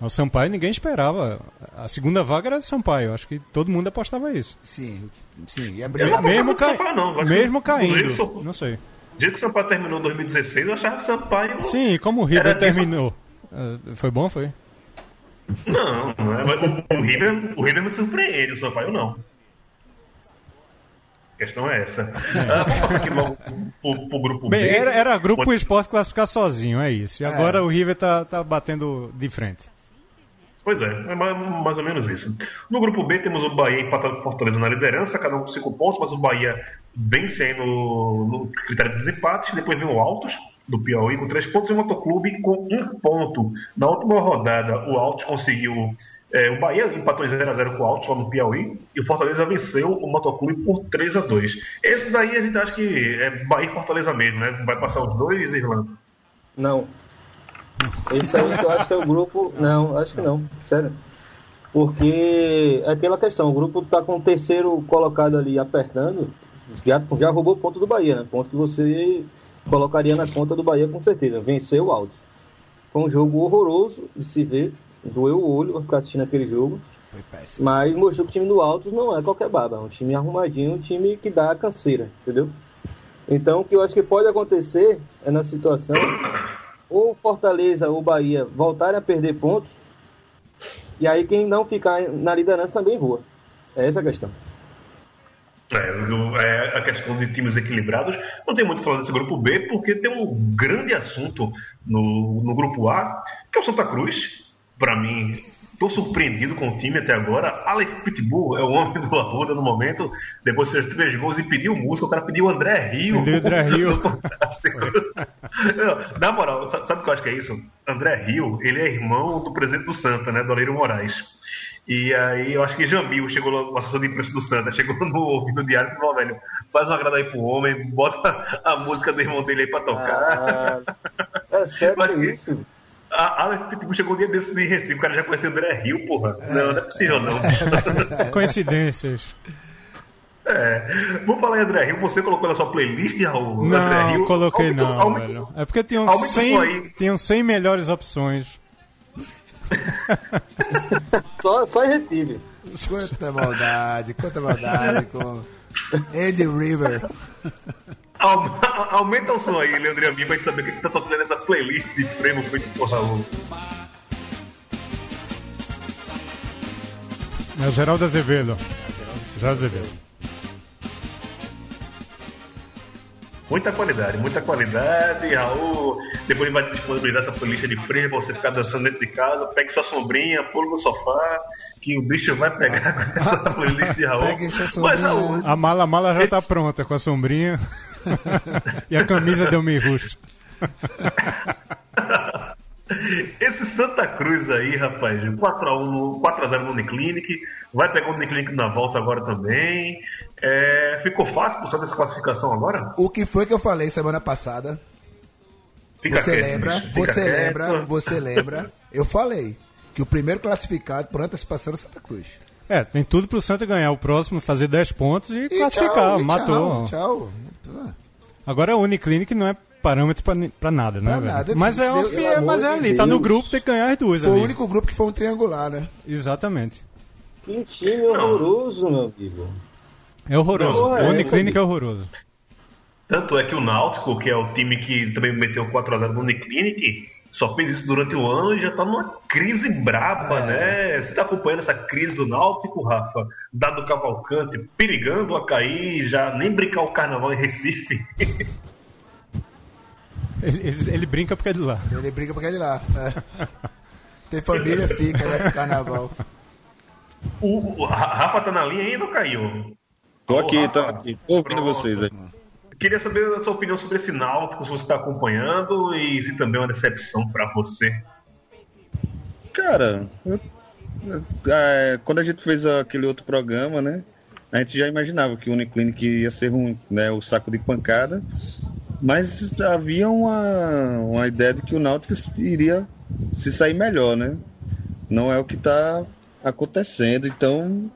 [SPEAKER 3] O Sampaio ninguém esperava. A segunda vaga era do Sampaio, acho que todo mundo apostava isso.
[SPEAKER 6] Sim, sim. É
[SPEAKER 2] Eu
[SPEAKER 6] briga-
[SPEAKER 2] não
[SPEAKER 3] Mesmo,
[SPEAKER 2] no
[SPEAKER 3] cai...
[SPEAKER 2] Não.
[SPEAKER 3] Mesmo caindo, não sei.
[SPEAKER 2] Jeito que o Sampaio terminou em 2016, eu achava que o Sampaio.
[SPEAKER 3] Sim, como o River terminou. Ah, Foi bom, foi?
[SPEAKER 2] Não, não é. O River, o River me surpreende, o Sampaio não. A questão é essa. Ah, vamos passar aqui logo pro, pro grupo
[SPEAKER 3] Bem,
[SPEAKER 2] B.
[SPEAKER 3] era, era grupo o esporte classificar sozinho, é isso. E agora o River tá, tá batendo de frente.
[SPEAKER 2] Pois é, é mais, mais ou menos isso. No grupo B temos o Bahia empatado com Fortaleza na liderança, cada um com 5 pontos, mas o Bahia vence aí no, no critério de desempate. Depois vem o Altos, do Piauí, com 3 pontos, e o Motoclube com 1 ponto. Na última rodada, o Altos conseguiu. É, o Bahia empatou em 0x0 com o Altos lá no Piauí, e o Fortaleza venceu o Motoclube por 3x2. Esse daí a gente acha que é Bahia e Fortaleza mesmo, né? Vai passar os dois, Irlanda.
[SPEAKER 4] Não. Esse aí eu acho que é o grupo. Não, acho que não. Sério. Porque é aquela questão, o grupo tá com o terceiro colocado ali apertando, já, já roubou ponto do Bahia, né? Ponto que você colocaria na conta do Bahia com certeza. Venceu o alto. Foi um jogo horroroso de se ver. Doeu o olho pra ficar assistindo aquele jogo.
[SPEAKER 6] Foi péssimo.
[SPEAKER 4] Mas mostrou que o time do Altos não é qualquer baba, é um time arrumadinho, um time que dá canseira, entendeu? Então o que eu acho que pode acontecer é na situação ou Fortaleza ou Bahia voltarem a perder pontos, e aí quem não ficar na liderança também voa. É essa a questão.
[SPEAKER 2] É, é a questão de times equilibrados. Não tem muito o que falar desse grupo B, porque tem um grande assunto no, no grupo A, que é o Santa Cruz. Para mim, tô surpreendido com o time até agora. Alex Pitbull é o homem do Arruda no momento, depois de seus três gols e pediu música, o cara pediu André Rio.
[SPEAKER 3] Pediu André Rio.
[SPEAKER 2] Na moral, sa- sabe o que eu acho que é isso? André Rio, ele é irmão do presidente do Santa, né? Do Aleiro Moraes. E aí eu acho que Jamil chegou lá, o assessor de imprensa do Santa, chegou no ouvido do diário e falou, velho, faz uma agrada aí pro homem, bota a música do irmão dele aí pra tocar.
[SPEAKER 4] Ah, é sério isso?
[SPEAKER 2] A Alex Pitbull chegou um dia desses em Recife, o cara já conhecia André Rio, porra. Não, não é possível não.
[SPEAKER 3] Coincidências.
[SPEAKER 2] É. Vamos falar em André Rio, você colocou na sua playlist, Raul? André
[SPEAKER 3] Não,
[SPEAKER 2] Rio?
[SPEAKER 3] coloquei
[SPEAKER 2] Aumenta-
[SPEAKER 3] não,
[SPEAKER 2] aumenta-
[SPEAKER 3] velho. É porque tinham
[SPEAKER 2] aumenta o som
[SPEAKER 3] 100,
[SPEAKER 2] aí.
[SPEAKER 3] tinham 100 melhores opções.
[SPEAKER 4] Só, só em Recife.
[SPEAKER 6] Quanta maldade, quanta maldade com Andy River.
[SPEAKER 2] Aum- Aumenta o som aí, Leandro Amin, pra gente saber o que tá tocando nessa playlist de prêmio feito por Raul.
[SPEAKER 3] É o Geraldo Azevedo. Geraldo Azevedo.
[SPEAKER 2] Muita qualidade, muita qualidade. Raul, depois vai disponibilizar essa playlist de freio pra você ficar dançando dentro de casa. Pegue sua sombrinha, pula no sofá, que o bicho vai pegar com essa playlist de Raul.
[SPEAKER 6] Pegue sua
[SPEAKER 2] Mas,
[SPEAKER 6] sombrinha.
[SPEAKER 2] Raul,
[SPEAKER 3] A mala, a mala já tá
[SPEAKER 2] Esse-
[SPEAKER 3] pronta com a sombrinha. e a camisa deu meio rusto.
[SPEAKER 2] esse Santa Cruz aí, rapaz, 4x1, no- 4x0 no Uniclinic, vai pegar o Uniclinic na volta agora também. É, ficou fácil por essa classificação agora?
[SPEAKER 6] O que foi que eu falei semana passada?
[SPEAKER 2] Fica
[SPEAKER 6] Você
[SPEAKER 2] quieto,
[SPEAKER 6] lembra?
[SPEAKER 2] bicho,
[SPEAKER 6] Você
[SPEAKER 2] quieto.
[SPEAKER 6] lembra? Você lembra? Eu falei que o primeiro classificado por antecipação era Santa Cruz.
[SPEAKER 3] É, tem tudo pro Santa ganhar o próximo, fazer 10 pontos e,
[SPEAKER 6] E
[SPEAKER 3] classificar.
[SPEAKER 6] tchau, e
[SPEAKER 3] matou.
[SPEAKER 6] Tchau, tchau.
[SPEAKER 3] Agora a Uniclinic não é parâmetro pra nada, né,
[SPEAKER 6] Pra
[SPEAKER 3] velho?
[SPEAKER 6] nada,
[SPEAKER 3] Mas é,
[SPEAKER 6] Deus,
[SPEAKER 3] é- mas é ali, tá no
[SPEAKER 4] Deus.
[SPEAKER 3] grupo, tem que ganhar as duas
[SPEAKER 6] Foi o
[SPEAKER 3] ali.
[SPEAKER 6] único grupo que foi um triangular, né?
[SPEAKER 3] Exatamente.
[SPEAKER 4] Que time horroroso, meu amigo.
[SPEAKER 3] É horroroso.
[SPEAKER 2] Não,
[SPEAKER 3] o
[SPEAKER 4] é
[SPEAKER 3] Uniclinic é horroroso.
[SPEAKER 2] Tanto é que o Náutico, que é o time que também meteu 4x0 no Uniclinic, só fez isso durante o ano e já tá numa crise braba, né? Você tá acompanhando essa crise do Náutico, Rafa? Dado Cavalcante perigando a cair, já nem brincar o carnaval em Recife.
[SPEAKER 3] Ele, ele- ele brinca porque é de lá.
[SPEAKER 6] Ele briga porque é de lá. É. Tem família, fica, né? Pro carnaval.
[SPEAKER 2] O, o Ra- Rafa tá na linha ainda ou caiu?
[SPEAKER 5] Tô
[SPEAKER 2] Ô,
[SPEAKER 5] aqui, tô aqui. Tô ouvindo
[SPEAKER 2] Pronto.
[SPEAKER 5] vocês aí.
[SPEAKER 2] Queria saber a sua opinião sobre esse Náutico, se você está acompanhando e se também é uma decepção para você.
[SPEAKER 5] Cara, eu- é, quando a gente fez aquele outro programa, né? A gente já imaginava que o Uniclinic ia ser ruim, né? O saco de pancada. Mas havia uma, uma ideia de que o Náutico iria se sair melhor, né? Não é o que está acontecendo. Então,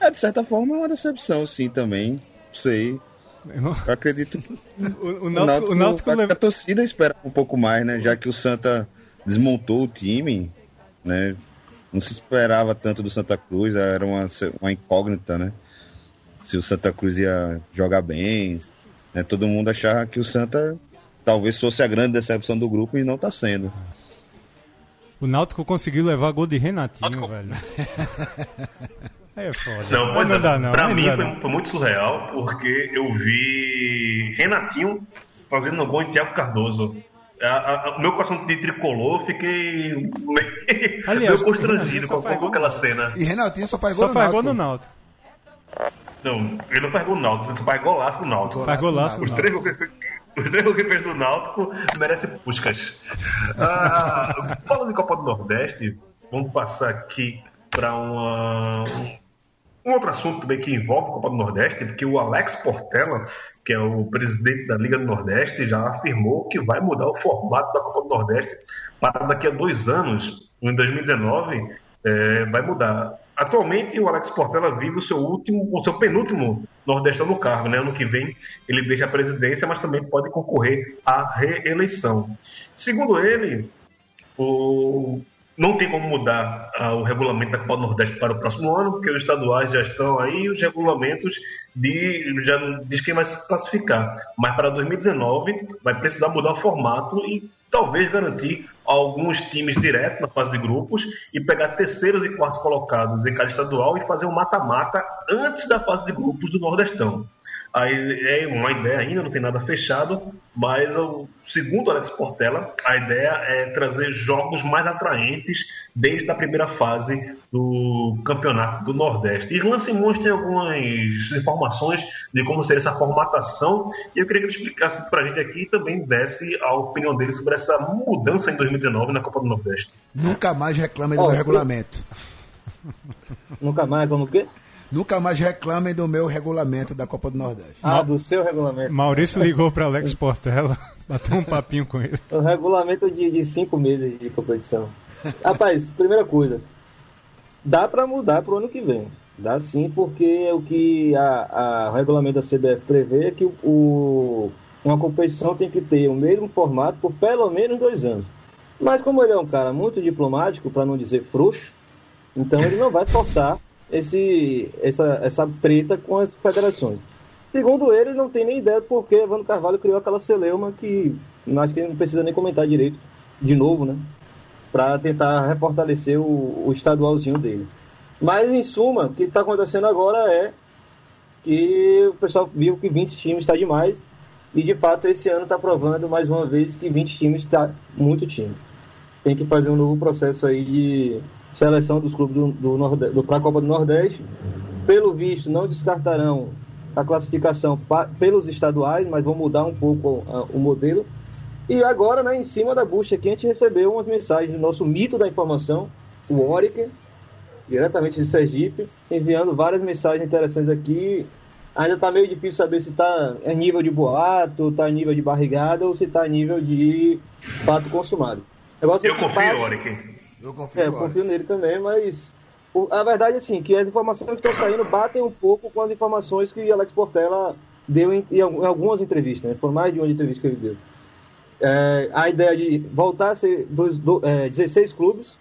[SPEAKER 5] é, de certa forma, é uma decepção, sim, também. Sei. Eu acredito que
[SPEAKER 3] O, o
[SPEAKER 5] o
[SPEAKER 3] Náutico,
[SPEAKER 5] Náutico,
[SPEAKER 3] o Náutico
[SPEAKER 5] a, torcida espera um pouco mais, né? Já que o Santa desmontou o time, né? Não se esperava tanto do Santa Cruz, era uma, uma incógnita, né? Se o Santa Cruz ia jogar bem, né? Todo mundo achava que o Santa talvez fosse a grande decepção do grupo e não está sendo.
[SPEAKER 3] o Náutico conseguiu levar gol de Renatinho, velho. Aí é foda.
[SPEAKER 2] Não, pois
[SPEAKER 3] não
[SPEAKER 2] é,
[SPEAKER 3] dá não.
[SPEAKER 2] pra
[SPEAKER 3] aí
[SPEAKER 2] mim
[SPEAKER 3] não dá,
[SPEAKER 2] foi,
[SPEAKER 3] não.
[SPEAKER 2] foi muito surreal, porque eu vi Renatinho fazendo gol em Thiago Cardoso. A- a- a- O meu coração de tricolor, eu fiquei meio,
[SPEAKER 3] Aliás,
[SPEAKER 2] meio constrangido com, com aquela cena.
[SPEAKER 6] E Renatinho só faz gol
[SPEAKER 3] Só
[SPEAKER 6] no
[SPEAKER 3] faz gol no Náutico.
[SPEAKER 2] Não, ele não faz gol no Náutico, ele só faz golaço no Náutico.
[SPEAKER 3] Faz golaço no
[SPEAKER 2] Os
[SPEAKER 3] Náutico.
[SPEAKER 2] três gols que ele fez- os três gols que ele fez do Náutico merece puscas. Ah, falando em Copa do Nordeste, vamos passar aqui para uma um outro assunto também que envolve a Copa do Nordeste, porque o Alex Portela, que é o presidente da Liga do Nordeste, já afirmou que vai mudar o formato da Copa do Nordeste para daqui a dois anos, em 2019, eh, vai mudar. Atualmente, o Alex Portela vive o seu último, o seu penúltimo Nordestão no cargo, né? Ano que vem ele deixa a presidência, mas também pode concorrer à reeleição. Segundo ele, o- não tem como mudar ah, o regulamento da Copa do Nordeste para o próximo ano, porque os estaduais já estão aí, os regulamentos de, já diz quem vai se classificar. Mas para 2019 vai precisar mudar o formato e talvez garantir alguns times direto na fase de grupos e pegar terceiros e quartos colocados em cada estadual e fazer um mata-mata antes da fase de grupos do Nordestão. Aí é uma ideia ainda, não tem nada fechado, mas o- segundo o Alex Portela, a ideia é trazer jogos mais atraentes desde a primeira fase do campeonato do Nordeste. E Irlan Simões tem algumas informações de como seria essa formatação, e eu queria que ele explicasse pra gente aqui e também desse a opinião dele sobre essa mudança em 2019 na Copa do Nordeste.
[SPEAKER 6] Nunca mais reclamem do
[SPEAKER 4] Ó,
[SPEAKER 6] meu
[SPEAKER 4] eu-
[SPEAKER 6] regulamento.
[SPEAKER 4] Nunca mais, vamos o quê?
[SPEAKER 6] Nunca mais reclamem do meu regulamento da Copa do Nordeste.
[SPEAKER 4] Ah, do seu regulamento.
[SPEAKER 3] Maurício ligou para Alex Portela, bateu um papinho com ele.
[SPEAKER 4] O regulamento de, de cinco meses de competição. Rapaz, primeira coisa, dá pra mudar pro ano que vem. Dá sim, porque o que a, a- o regulamento da CBF prevê é que o, o- uma competição tem que ter o mesmo formato por pelo menos dois anos. Mas como ele é um cara muito diplomático, para não dizer frouxo, então ele não vai forçar esse, essa, essa treta com as federações. Segundo ele, não tem nem ideia do porquê Evandro Carvalho criou aquela celeuma que acho que não precisa nem comentar direito, de novo, né? Para tentar refortalecer o, o estadualzinho dele. Mas, em suma, o que está acontecendo agora é que o pessoal viu que 20 times está demais e, de fato, esse ano está provando mais uma vez que 20 times está muito time. Tem que fazer um novo processo aí de seleção dos clubes do, do, Norde- do para a Copa do Nordeste. Pelo visto, não descartarão a classificação pa- pelos estaduais, mas vão mudar um pouco ah, o modelo. E agora, né, em cima da bucha aqui, a gente recebeu umas mensagens do nosso mito da informação, o Oric, diretamente de Sergipe, enviando várias mensagens interessantes aqui. Ainda está meio difícil saber se está em nível de boato, está em nível de barrigada ou se está em nível de fato consumado. É
[SPEAKER 2] Eu confio, Oric.
[SPEAKER 6] Eu confio
[SPEAKER 4] é, eu confio nele também, mas a verdade é assim, que as informações que estão saindo batem um pouco com as informações que Alex Portela deu em, em algumas entrevistas, né? Por mais de uma entrevista que ele deu. É, a ideia de voltar a ser dois, do- é, 16 clubes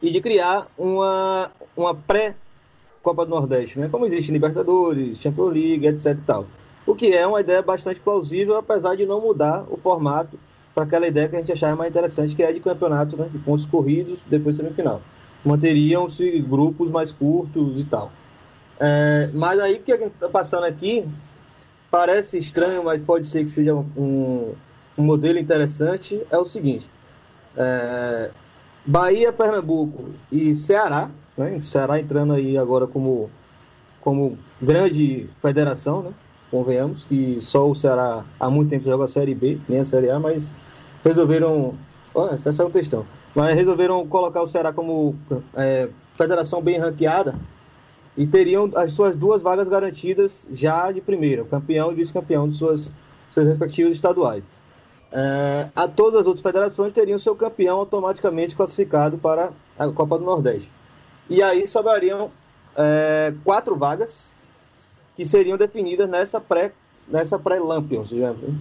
[SPEAKER 4] e de criar uma, uma pré-Copa do Nordeste, né? Como existe Libertadores, Champions League, etc e tal. O que é uma ideia bastante plausível, apesar de não mudar o formato para aquela ideia que a gente achava mais interessante, que é de campeonato, né? De pontos corridos, depois semifinal. Manteriam-se grupos mais curtos e tal. É, mas aí o que a gente está passando aqui parece estranho, mas pode ser que seja um, um modelo interessante. É o seguinte: é, Bahia, Pernambuco e Ceará, né? Ceará entrando aí agora como, como grande federação, né? Convenhamos que só o Ceará há muito tempo joga a Série B, nem a Série A, mas resolveram. Olha, está saindo um textão. Mas resolveram colocar o Ceará como é, federação bem ranqueada e teriam as suas duas vagas garantidas já de primeira, campeão e vice-campeão de suas, seus respectivos estaduais. É, a todas as outras federações teriam seu campeão automaticamente classificado para a Copa do Nordeste. E aí sobrariam é, quatro vagas que seriam definidas nessa pré nessa digamos. né?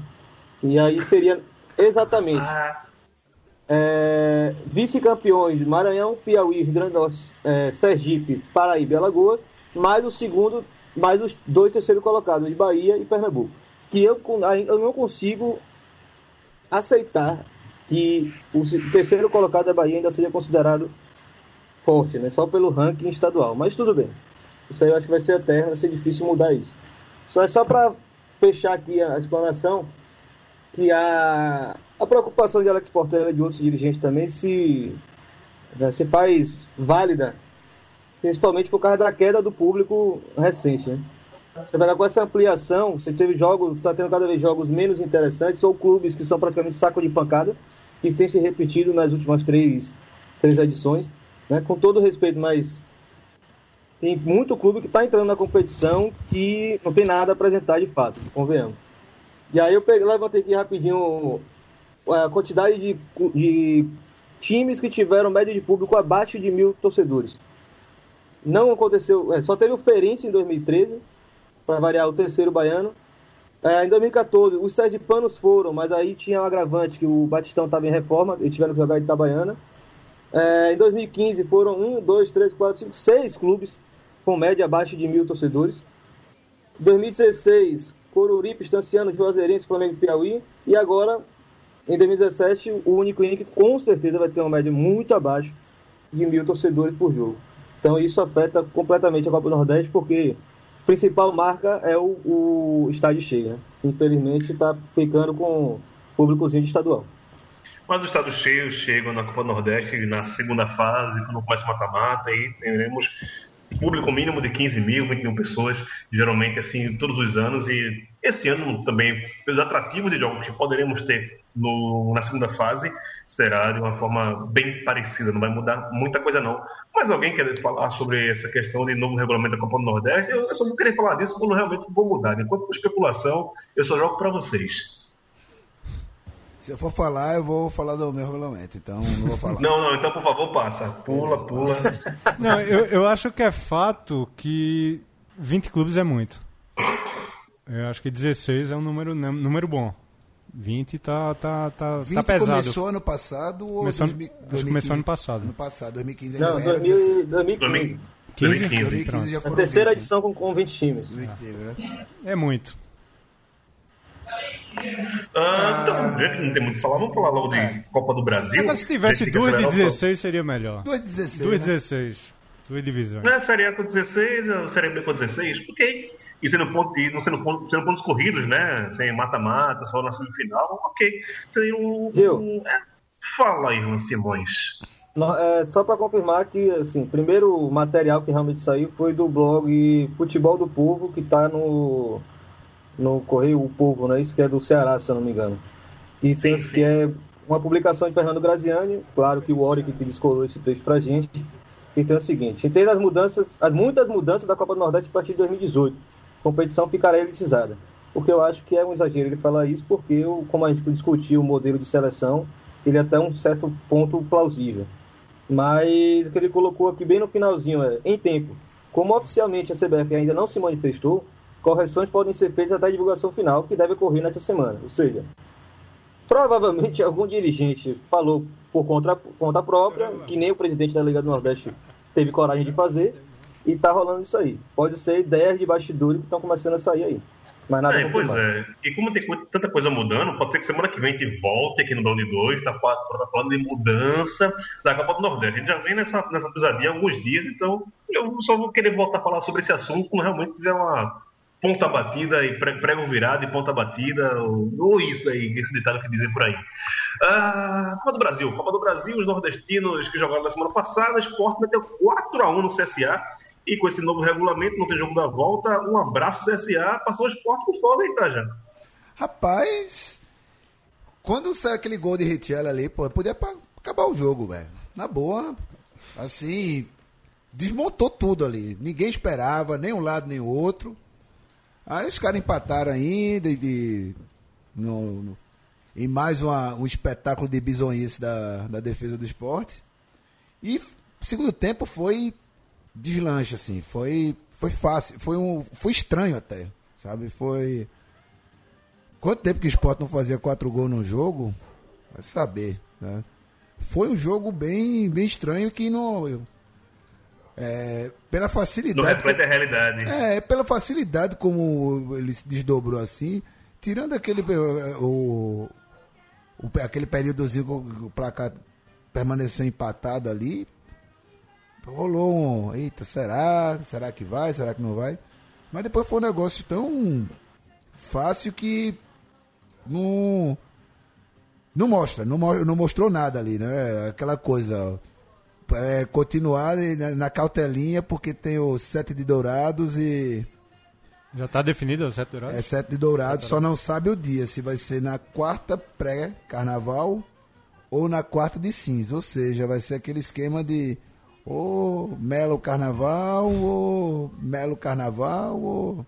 [SPEAKER 4] E aí seria exatamente é, vice-campeões Maranhão, Piauí, Rio Grande do Norte, é, Sergipe, Paraíba e Alagoas, mais o segundo, mais os dois terceiros colocados de Bahia e Pernambuco. Que eu, eu não consigo aceitar que o terceiro colocado da Bahia ainda seja considerado forte, né? Só pelo ranking estadual. Mas tudo bem. Isso aí eu acho que vai ser eterno, vai ser difícil mudar isso. Só é só para fechar aqui a explanação que a, a preocupação de Alex Portela e de outros dirigentes também se, né, se faz válida, principalmente por causa da queda do público recente. Né? Você vai com essa ampliação, você teve jogos, está tendo cada vez jogos menos interessantes, ou clubes que são praticamente saco de pancada, que tem se repetido nas últimas três, três edições. Né? Com todo respeito, mas tem muito clube que está entrando na competição que não tem nada a apresentar de fato, convenhamos. E aí eu peguei, levantei aqui rapidinho a quantidade de, de times que tiveram média de público abaixo de mil torcedores. Não aconteceu, é, só teve o Feirense em 2013, para variar o terceiro baiano. É, em 2014, os sergipanos foram, mas aí tinha um agravante que o Batistão estava em reforma, eles tiveram que jogar em Itabaiana. É, em 2015 foram um, dois, três, quatro, cinco, seis clubes com média abaixo de mil torcedores. 2016, Coruripe, Estanciano, Juazeirense, Flamengo e Piauí. E agora, em 2017, o que com certeza vai ter uma média muito abaixo de mil torcedores por jogo. Então isso afeta completamente a Copa do Nordeste, porque principal marca é o, o estádio cheio, né? Infelizmente está ficando com públicozinho de estadual.
[SPEAKER 2] Mas os estados cheios chegam na Copa Nordeste na segunda fase, quando começa o mata-mata, aí teremos público mínimo de 15 mil, 20 mil pessoas, geralmente assim, todos os anos. E esse ano também, pelos atrativos de jogos que poderemos ter no, na segunda fase, será de uma forma bem parecida, não vai mudar muita coisa não. Mas alguém quer falar sobre essa questão de novo regulamento da Copa do Nordeste? Eu, eu só vou querer falar disso quando realmente for mudar. Enquanto especulação, eu só jogo para vocês.
[SPEAKER 6] Se eu for falar, eu vou falar do meu regulamento, então não vou falar.
[SPEAKER 2] Não, não, então por favor, passa. Pula, pula.
[SPEAKER 3] Não, eu, eu acho que é fato que 20 clubes é muito. Eu acho que 16 é um número, número bom. 20 tá, tá, tá,
[SPEAKER 6] 20
[SPEAKER 3] tá pesado.
[SPEAKER 6] começou ano passado ou
[SPEAKER 3] Começou ano-
[SPEAKER 6] 2000
[SPEAKER 3] acho que começou ano passado.
[SPEAKER 6] Ano passado, 2015 ainda
[SPEAKER 4] Não,
[SPEAKER 6] era
[SPEAKER 4] 2000,
[SPEAKER 6] 16.
[SPEAKER 4] 2015.
[SPEAKER 3] 15?
[SPEAKER 2] 2015.
[SPEAKER 6] 2015 já
[SPEAKER 4] A
[SPEAKER 6] foram
[SPEAKER 4] terceira
[SPEAKER 6] 20,
[SPEAKER 4] edição com, com 20 times.
[SPEAKER 6] 20 teve, né?
[SPEAKER 3] É muito.
[SPEAKER 2] Ah, então, já que não tem muito o que falar, vamos falar logo de Copa do Brasil.
[SPEAKER 3] Mas se tivesse
[SPEAKER 2] Gente, tem que
[SPEAKER 3] duas de
[SPEAKER 2] acelerar o
[SPEAKER 3] 16 seria melhor.
[SPEAKER 6] Duas 16.
[SPEAKER 3] Duas
[SPEAKER 6] né?
[SPEAKER 3] 16. Duas divisões.
[SPEAKER 2] Não é Série A com 16, a Série B com 16, ok. E sendo, ponto, e não sendo, ponto, sendo pontos corridos, né? Sem mata-mata, só na semifinal, ok. Tem um. Um é, fala, Irlan Simões.
[SPEAKER 4] No- é, só para confirmar que, assim, primeiro material que realmente saiu foi do blog Futebol do Povo, que está no, no Correio O Povo, né? Isso que é do Ceará, se eu não me engano. E tem,
[SPEAKER 2] Sim,
[SPEAKER 4] que é uma publicação de Fernando Graziani, claro que o Oric que descolou esse texto pra gente. E tem o seguinte, entenda as mudanças, as muitas mudanças da Copa do Nordeste a partir de 2018. A competição ficará elitizada. Porque eu acho que é um exagero ele falar isso, porque eu, como a gente discutiu o modelo de seleção, ele é até um certo ponto plausível. Mas o que ele colocou aqui bem no finalzinho é, em tempo, como oficialmente a CBF ainda não se manifestou, correções podem ser feitas até a divulgação final, que deve ocorrer nesta semana. Ou seja, provavelmente algum dirigente falou por conta, conta própria, que nem o presidente da Liga do Nordeste teve coragem de fazer, e tá rolando isso aí. Pode ser ideias de bastidores que estão começando a sair aí. Mas nada
[SPEAKER 2] É, pois é. E como tem tanta coisa mudando, pode ser que semana que vem a gente volte aqui no Brown de 2, tá, tá falando de mudança da Copa do Nordeste. A gente já vem nessa, nessa pisadinha há alguns dias, então eu só vou querer voltar a falar sobre esse assunto quando realmente tiver uma ponta batida e pre- prego virado e ponta batida, ou, isso aí, esse detalhe que dizem por aí. Ah, Copa do Brasil. Copa do Brasil, os nordestinos que jogaram na semana passada, o Sport meteu 4x1 no CSA. E com esse novo regulamento, não tem jogo da volta. Um abraço, CSA. Passou o Sport com folga, hein, Taja?
[SPEAKER 6] Rapaz, quando sai aquele gol de Richelli ali, pô, podia acabar o jogo, velho. Na boa, assim, desmontou tudo ali. Ninguém esperava, nem um lado nem o outro. Aí os caras empataram ainda de, no, no- em mais uma- um espetáculo de bizonhice da, da defesa do esporte. E segundo tempo foi deslanche, assim. Foi, foi fácil, foi, um, foi estranho até, sabe? Foi... Quanto tempo que o Sport não fazia quatro gols no jogo? Vai saber, né? Foi um jogo bem, bem estranho que não... É, pela
[SPEAKER 2] Não
[SPEAKER 6] facilidade...
[SPEAKER 2] reflete a realidade.
[SPEAKER 6] É, pela facilidade como ele se desdobrou assim, tirando aquele eh, o, o- aquele períodozinho que o placar permaneceu empatado ali, rolou um, eita, será? Será que vai? Será que não vai? Mas depois foi um negócio tão fácil que não não mostra, não, não mostrou nada ali, né? Aquela coisa, é, continuar na, na cautelinha porque tem o sete de dourados e
[SPEAKER 3] Já tá definido o sete dourados?
[SPEAKER 6] é sete de dourados, só não sabe o dia, se vai ser na quarta pré-carnaval ou na quarta de cinza, ou seja, vai ser aquele esquema de ou melo carnaval ou melo carnaval ou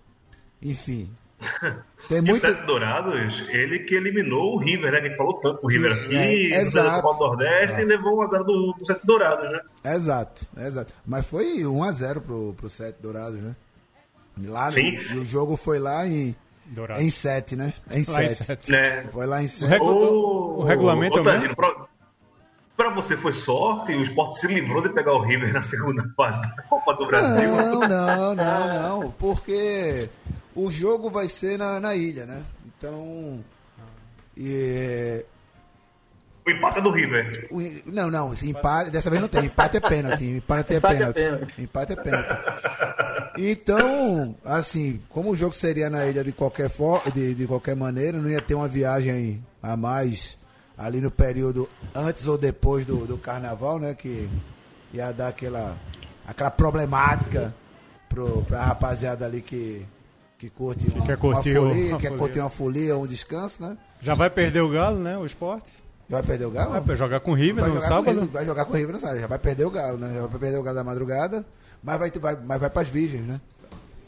[SPEAKER 6] enfim. Tem
[SPEAKER 2] E o Sete Dourados, ele que eliminou o River, né? Que a gente falou tanto o River aqui,
[SPEAKER 6] É,
[SPEAKER 2] no
[SPEAKER 6] exato.
[SPEAKER 2] Copa do Nordeste, e levou uma azar do, do Sete Dourados, né?
[SPEAKER 6] Exato, exato. Mas foi 1 a 0 pro, pro Sete Dourados, né? Lá no-
[SPEAKER 2] Sim.
[SPEAKER 6] e o jogo foi lá em,
[SPEAKER 3] Dourado.
[SPEAKER 6] em 7, né? Em
[SPEAKER 3] Lá em
[SPEAKER 6] 7.
[SPEAKER 3] sete.
[SPEAKER 2] né?
[SPEAKER 6] Foi lá em
[SPEAKER 3] O
[SPEAKER 6] 7.
[SPEAKER 3] regu-
[SPEAKER 2] Ô,
[SPEAKER 3] o regulamento é
[SPEAKER 2] ô,
[SPEAKER 3] o mesmo?
[SPEAKER 2] pra, pra você foi sorte e o Sport se livrou de pegar o River na segunda fase da Copa do Brasil.
[SPEAKER 6] Não, não, não, não. Porque o jogo vai ser na, na ilha, né? Então. E,
[SPEAKER 2] O empate é do River.
[SPEAKER 6] o- não, não, empate, dessa vez não tem. Empate é pênalti. Empate é
[SPEAKER 4] Empate é
[SPEAKER 6] pênalti.
[SPEAKER 4] pênalti.
[SPEAKER 6] Empate é pênalti. Então, assim, como o jogo seria na ilha de qualquer, for, de, de qualquer maneira, não ia ter uma viagem a mais ali no período antes ou depois do, do carnaval, né? Que ia dar aquela, aquela problemática pro, pra rapaziada ali que, que curte uma,
[SPEAKER 3] quer curtir
[SPEAKER 6] uma folia,
[SPEAKER 3] uma
[SPEAKER 6] quer
[SPEAKER 3] folia.
[SPEAKER 6] curtir uma folia ou um descanso, né?
[SPEAKER 3] Já vai perder o Galo, né? O esporte.
[SPEAKER 6] Vai perder o Galo?
[SPEAKER 3] Vai jogar com o River no sábado.
[SPEAKER 6] River, vai jogar com o River no sábado. Já vai perder o Galo, né? Já vai perder o Galo da madrugada, mas vai, vai, mas vai para as virgens, né?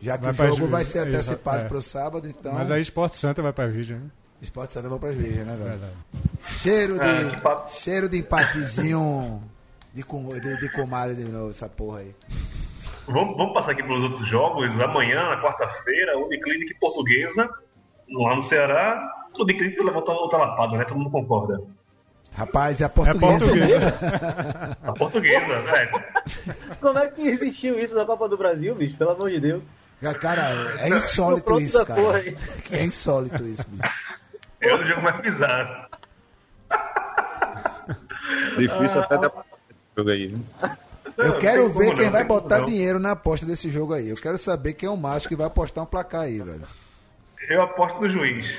[SPEAKER 6] Já que
[SPEAKER 3] Vai
[SPEAKER 6] o jogo vai
[SPEAKER 3] virgens,
[SPEAKER 6] ser antecipado
[SPEAKER 3] é.
[SPEAKER 6] para o sábado, então.
[SPEAKER 3] Mas aí Esporte Santa vai pra Virgem, né?
[SPEAKER 6] Esporte Santa vai para as virgens, né, velho?
[SPEAKER 3] Verdade.
[SPEAKER 6] Cheiro de,
[SPEAKER 2] que papo.
[SPEAKER 6] cheiro de empatezinho de, com- de, de comadre de novo, essa porra aí.
[SPEAKER 2] Vamos, vamos passar aqui pelos outros jogos. Amanhã, na quarta-feira, Uniclinic Portuguesa, lá no Ceará. Uniclinic levou outra, outra lapada, né? Todo mundo concorda.
[SPEAKER 6] Rapaz, é a
[SPEAKER 3] É
[SPEAKER 6] portuguesa.
[SPEAKER 3] portuguesa.
[SPEAKER 2] A portuguesa, né?
[SPEAKER 4] Como é que existiu isso na Copa do Brasil, bicho? Pelo amor de Deus.
[SPEAKER 6] Cara, é insólito isso,
[SPEAKER 4] porra
[SPEAKER 6] cara.
[SPEAKER 4] aí.
[SPEAKER 6] É insólito isso, bicho.
[SPEAKER 2] É o jogo mais bizarro.
[SPEAKER 5] Difícil até dar pra jogo aí,
[SPEAKER 6] Eu
[SPEAKER 2] Não,
[SPEAKER 6] quero ver
[SPEAKER 2] como
[SPEAKER 6] quem
[SPEAKER 2] não,
[SPEAKER 6] vai botar
[SPEAKER 2] não.
[SPEAKER 6] dinheiro na aposta desse jogo aí. Eu quero saber quem é o macho que vai apostar um placar aí, velho.
[SPEAKER 2] Eu aposto no juiz.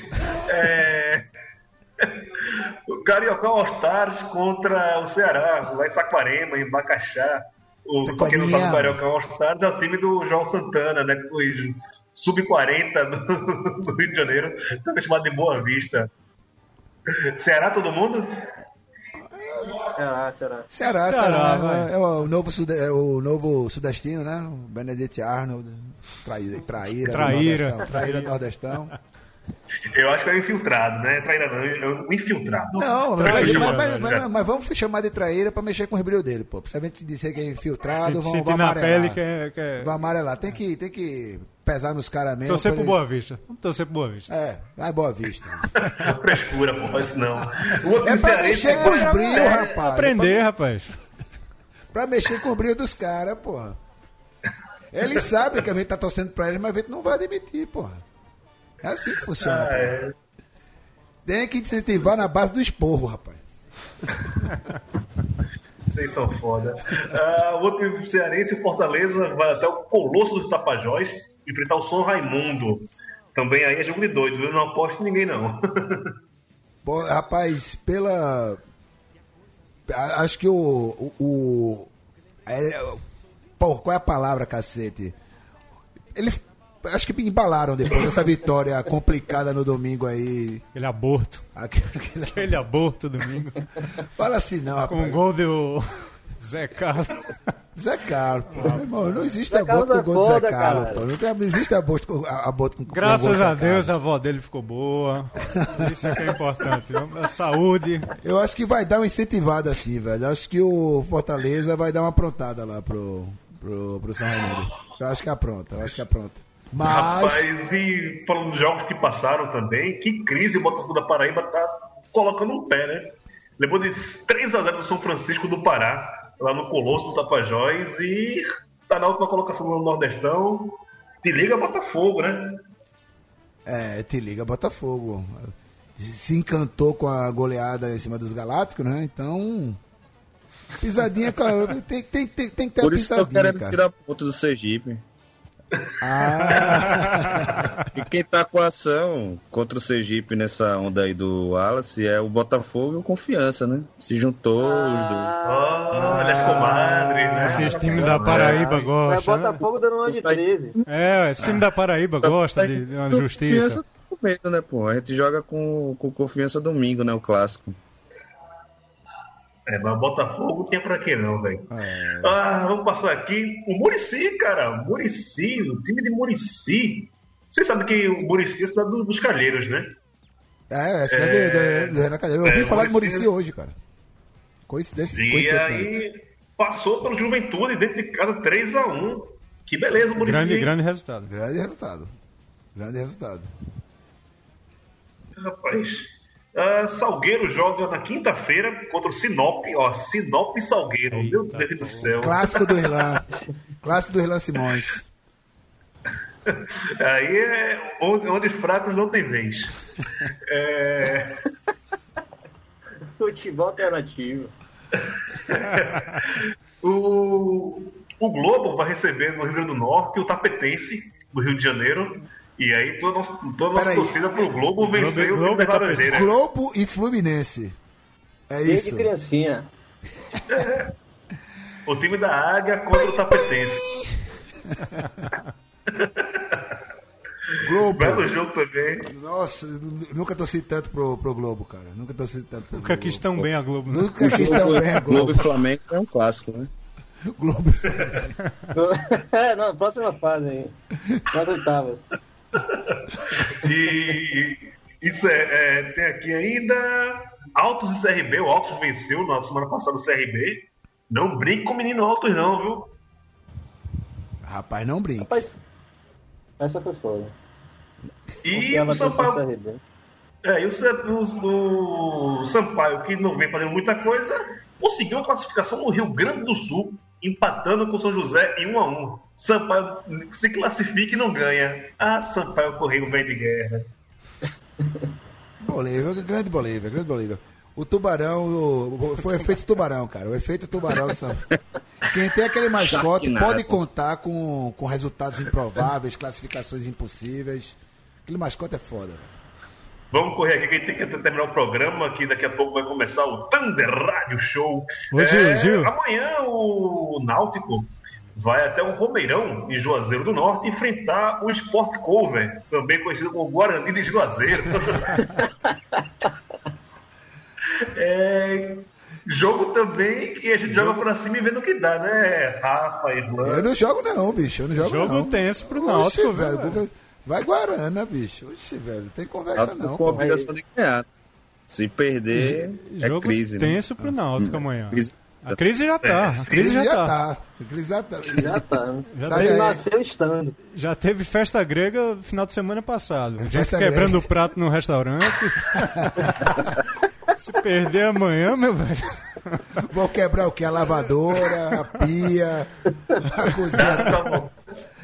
[SPEAKER 2] É... O Carioca All Stars contra o Ceará, lá em Saquarema, em Bacaxá. O, quem não sabe, o Carioca All Stars é o time do João Santana, né? Foi sub-40 do, do Rio de Janeiro, também chamado de Boa Vista. Ceará, todo mundo?
[SPEAKER 4] Será, será?
[SPEAKER 6] Ceará,
[SPEAKER 3] Ceará,
[SPEAKER 6] Ceará,
[SPEAKER 3] vai.
[SPEAKER 6] é o novo, sude, é o novo sudestino, né? O Benedict Arnold, traíra, traíra,
[SPEAKER 3] Traíra.
[SPEAKER 6] Nordestão, traíra Nordestão.
[SPEAKER 2] Eu acho que é o infiltrado, né? Traíra não, é o infiltrado.
[SPEAKER 6] Não,
[SPEAKER 2] Traíra
[SPEAKER 6] mas, mas, mas-
[SPEAKER 2] né?
[SPEAKER 6] mas- mas vamos chamar de traíra pra mexer com o brilho dele, pô. Se a gente disser que é infiltrado,
[SPEAKER 3] na
[SPEAKER 6] amarelar.
[SPEAKER 3] pele que é. Que é...
[SPEAKER 6] Vão amarelar. Tem que, tem que pesar nos caras mesmo.
[SPEAKER 3] Torcer
[SPEAKER 6] pra
[SPEAKER 3] pro
[SPEAKER 6] ele-
[SPEAKER 3] Boa Vista. Vamos torcer pro Boa Vista.
[SPEAKER 6] É, vai Boa Vista.
[SPEAKER 2] Não frescura, pô, faz isso não. O outro
[SPEAKER 6] É pra mexer com os
[SPEAKER 2] é-
[SPEAKER 6] brilhos, rapaz.
[SPEAKER 3] Aprender, rapaz.
[SPEAKER 6] Pra mexer com o brilho dos caras, porra. Ele sabe que a gente tá torcendo pra ele, mas a gente não vai admitir, porra. É assim que funciona.
[SPEAKER 2] Ah,
[SPEAKER 6] porra.
[SPEAKER 2] é.
[SPEAKER 6] Tem que incentivar na base do esporro, rapaz.
[SPEAKER 2] Vocês são foda. Ah, o outro cearense, o Fortaleza, vai até o Colosso dos Tapajós enfrentar o São Raimundo. Também aí é jogo de doido, eu não aposto em ninguém, não.
[SPEAKER 6] Pô, rapaz, pela. Acho que o. o, o- é, pô, qual é a palavra, cacete? Eles. Acho que embalaram depois dessa vitória complicada no domingo aí.
[SPEAKER 3] Aquele aborto.
[SPEAKER 6] Aquele-
[SPEAKER 3] Aquele aborto domingo.
[SPEAKER 6] Fala assim, não,
[SPEAKER 3] Com o
[SPEAKER 6] rapaz.
[SPEAKER 3] gol do Zé Carlos.
[SPEAKER 6] Zé Carlos, pô. Irmão, não existe aborto com
[SPEAKER 4] é
[SPEAKER 6] gol de Zé Carlos, pô. Não, tem, não existe aborto com, a- aborto com com gol
[SPEAKER 3] Graças
[SPEAKER 6] Zé
[SPEAKER 3] a Deus
[SPEAKER 6] Carlos.
[SPEAKER 3] a avó dele ficou boa. Isso é que é importante. A saúde.
[SPEAKER 6] Eu acho que vai dar uma incentivada assim, velho. Acho que o Fortaleza vai dar uma aprontada lá pro, pro, pro São Raimundo. Eu acho que apronta, eu acho que apronta. Mas.
[SPEAKER 2] Rapaz, e falando dos jogos que passaram também, que crise o Botafogo da Paraíba tá colocando um pé, né? Levou de 3x0 do São Francisco do Pará, lá no Colosso do Tapajós, e tá na última colocação no Nordestão. Te liga Botafogo, né?
[SPEAKER 6] É, te liga Botafogo. Se encantou com a goleada em cima dos Galácticos, né? Então. Pisadinha, cara. Tem, tem, tem, tem que ter
[SPEAKER 5] Por isso que eu tô
[SPEAKER 6] pisadinha,
[SPEAKER 5] querendo
[SPEAKER 6] cara.
[SPEAKER 5] tirar ponto do Sergipe.
[SPEAKER 6] Ah,
[SPEAKER 5] E quem tá com a ação contra o Sergipe nessa onda aí do Wallace é o Botafogo e o Confiança, né? Se juntou os dois.
[SPEAKER 2] Olha as comadres, né?
[SPEAKER 3] Esses times da Paraíba
[SPEAKER 4] Vai
[SPEAKER 3] gostam. né?
[SPEAKER 4] Botafogo dando uma de 13.
[SPEAKER 3] É, esse time da Paraíba gosta de de uma justiça.
[SPEAKER 5] Confiança tá com medo, né, pô? A gente joga com, com Confiança domingo, né? O clássico.
[SPEAKER 2] É, mas Botafogo tinha pra quê não, velho?
[SPEAKER 6] é.
[SPEAKER 2] Ah, vamos passar aqui. O Murici, cara. Murici, o time de Murici. Vocês sabem que o Murici é a cidade do- dos Calheiros, né?
[SPEAKER 6] é, é a cidade
[SPEAKER 2] É.
[SPEAKER 6] do, Renan Calheiros. Eu ouvi
[SPEAKER 2] É,
[SPEAKER 6] falar de
[SPEAKER 2] Muricy-
[SPEAKER 6] Murici hoje, cara. Coincidência.
[SPEAKER 2] E aí passou pelo Juventude dentro de casa 3x1. Que beleza, o Murici.
[SPEAKER 3] Grande, grande resultado.
[SPEAKER 6] Grande resultado. Grande resultado.
[SPEAKER 2] Rapaz. Ah, Salgueiro joga na quinta-feira contra o Sinop. Ó, Sinop e Salgueiro. Meu
[SPEAKER 3] Eita,
[SPEAKER 2] Deus do céu.
[SPEAKER 6] Clássico do Irlan. Clássico do Irlan Simões.
[SPEAKER 2] Aí é onde, onde fracos não tem vez. É,
[SPEAKER 4] Futebol alternativo.
[SPEAKER 2] o, o Globo vai receber no Rio Grande do Norte o Tapetense do Rio de Janeiro. E aí toda a nossa, toda nossa torcida pro Globo vencer o
[SPEAKER 3] Globo é.
[SPEAKER 6] Globo e Fluminense. É
[SPEAKER 4] Dia de
[SPEAKER 6] isso.
[SPEAKER 4] criancinha.
[SPEAKER 2] O time da Águia contra o Tapetense.
[SPEAKER 6] Globo.
[SPEAKER 2] Belo jogo também.
[SPEAKER 6] Nossa, nunca torci tanto pro, pro Globo, cara. Nunca torci tanto pro
[SPEAKER 3] Nunca
[SPEAKER 6] Globo.
[SPEAKER 3] quis tão bem a Globo. né?
[SPEAKER 6] Nunca quis tão bem a
[SPEAKER 5] Globo
[SPEAKER 6] Globo.
[SPEAKER 5] e Flamengo é um clássico, né?
[SPEAKER 6] Globo.
[SPEAKER 4] é, não, próxima fase aí. Nas oitavas.
[SPEAKER 2] E isso é, é, tem aqui ainda Altos e CRB. O Altos venceu na semana passada o CRB. Não brinque com o menino Altos, não, viu?
[SPEAKER 6] Rapaz, não brinca.
[SPEAKER 4] Rapaz, essa foi foda.
[SPEAKER 2] E o Sampaio, é, e o, o- o Sampaio, que não vem fazendo muita coisa, conseguiu a classificação no Rio Grande do Sul, empatando com o São José em 1 a 1 Sampaio se classifica e não ganha. Ah, Sampaio Correio vem de guerra.
[SPEAKER 6] Bolívia, grande Bolívia, grande Bolívia. O tubarão, o- foi o efeito tubarão, cara. O efeito tubarão do São Quem tem aquele mascote pode contar com, com resultados improváveis, classificações impossíveis. Aquele mascote é foda. velho.
[SPEAKER 2] Vamos correr aqui, que a gente tem que terminar o programa, que daqui a pouco vai começar o Thunder Radio Show. É,
[SPEAKER 3] Ô, Gil, Gil.
[SPEAKER 2] Amanhã o Náutico vai até o Romeirão, em Juazeiro do Norte, enfrentar o Sport Cover, também conhecido como Guarani de Juazeiro. É, jogo também que a gente joga pra cima e vê no que dá, né? Rafa,
[SPEAKER 6] Eu
[SPEAKER 2] Irlanda.
[SPEAKER 6] não jogo não, bicho. Eu não jogo
[SPEAKER 3] Jogo
[SPEAKER 6] não.
[SPEAKER 3] tenso pro
[SPEAKER 6] Oxe,
[SPEAKER 3] Náutico,
[SPEAKER 6] velho.
[SPEAKER 3] velho.
[SPEAKER 6] Vai Guarana, bicho. Oxe, velho. Não tem conversa
[SPEAKER 5] Náutico
[SPEAKER 6] não.
[SPEAKER 5] com a obrigação de ganhar. Se perder, é
[SPEAKER 3] Jogo
[SPEAKER 5] crise, né?
[SPEAKER 3] tenso pro Náutico amanhã.
[SPEAKER 5] Crise.
[SPEAKER 3] A crise já tá.
[SPEAKER 2] É,
[SPEAKER 3] A
[SPEAKER 2] crise
[SPEAKER 3] crise já
[SPEAKER 6] já
[SPEAKER 3] tá.
[SPEAKER 6] tá. A crise já tá.
[SPEAKER 4] Já tá. né?
[SPEAKER 3] Já
[SPEAKER 6] Sai
[SPEAKER 4] Ele nasceu estando.
[SPEAKER 3] Já teve festa grega no final de semana passado. Gente
[SPEAKER 6] Festa
[SPEAKER 3] quebrando
[SPEAKER 6] grega.
[SPEAKER 3] o prato no restaurante. Se perder amanhã, meu velho.
[SPEAKER 6] Vou quebrar o que? A lavadora, a pia, a cozinha.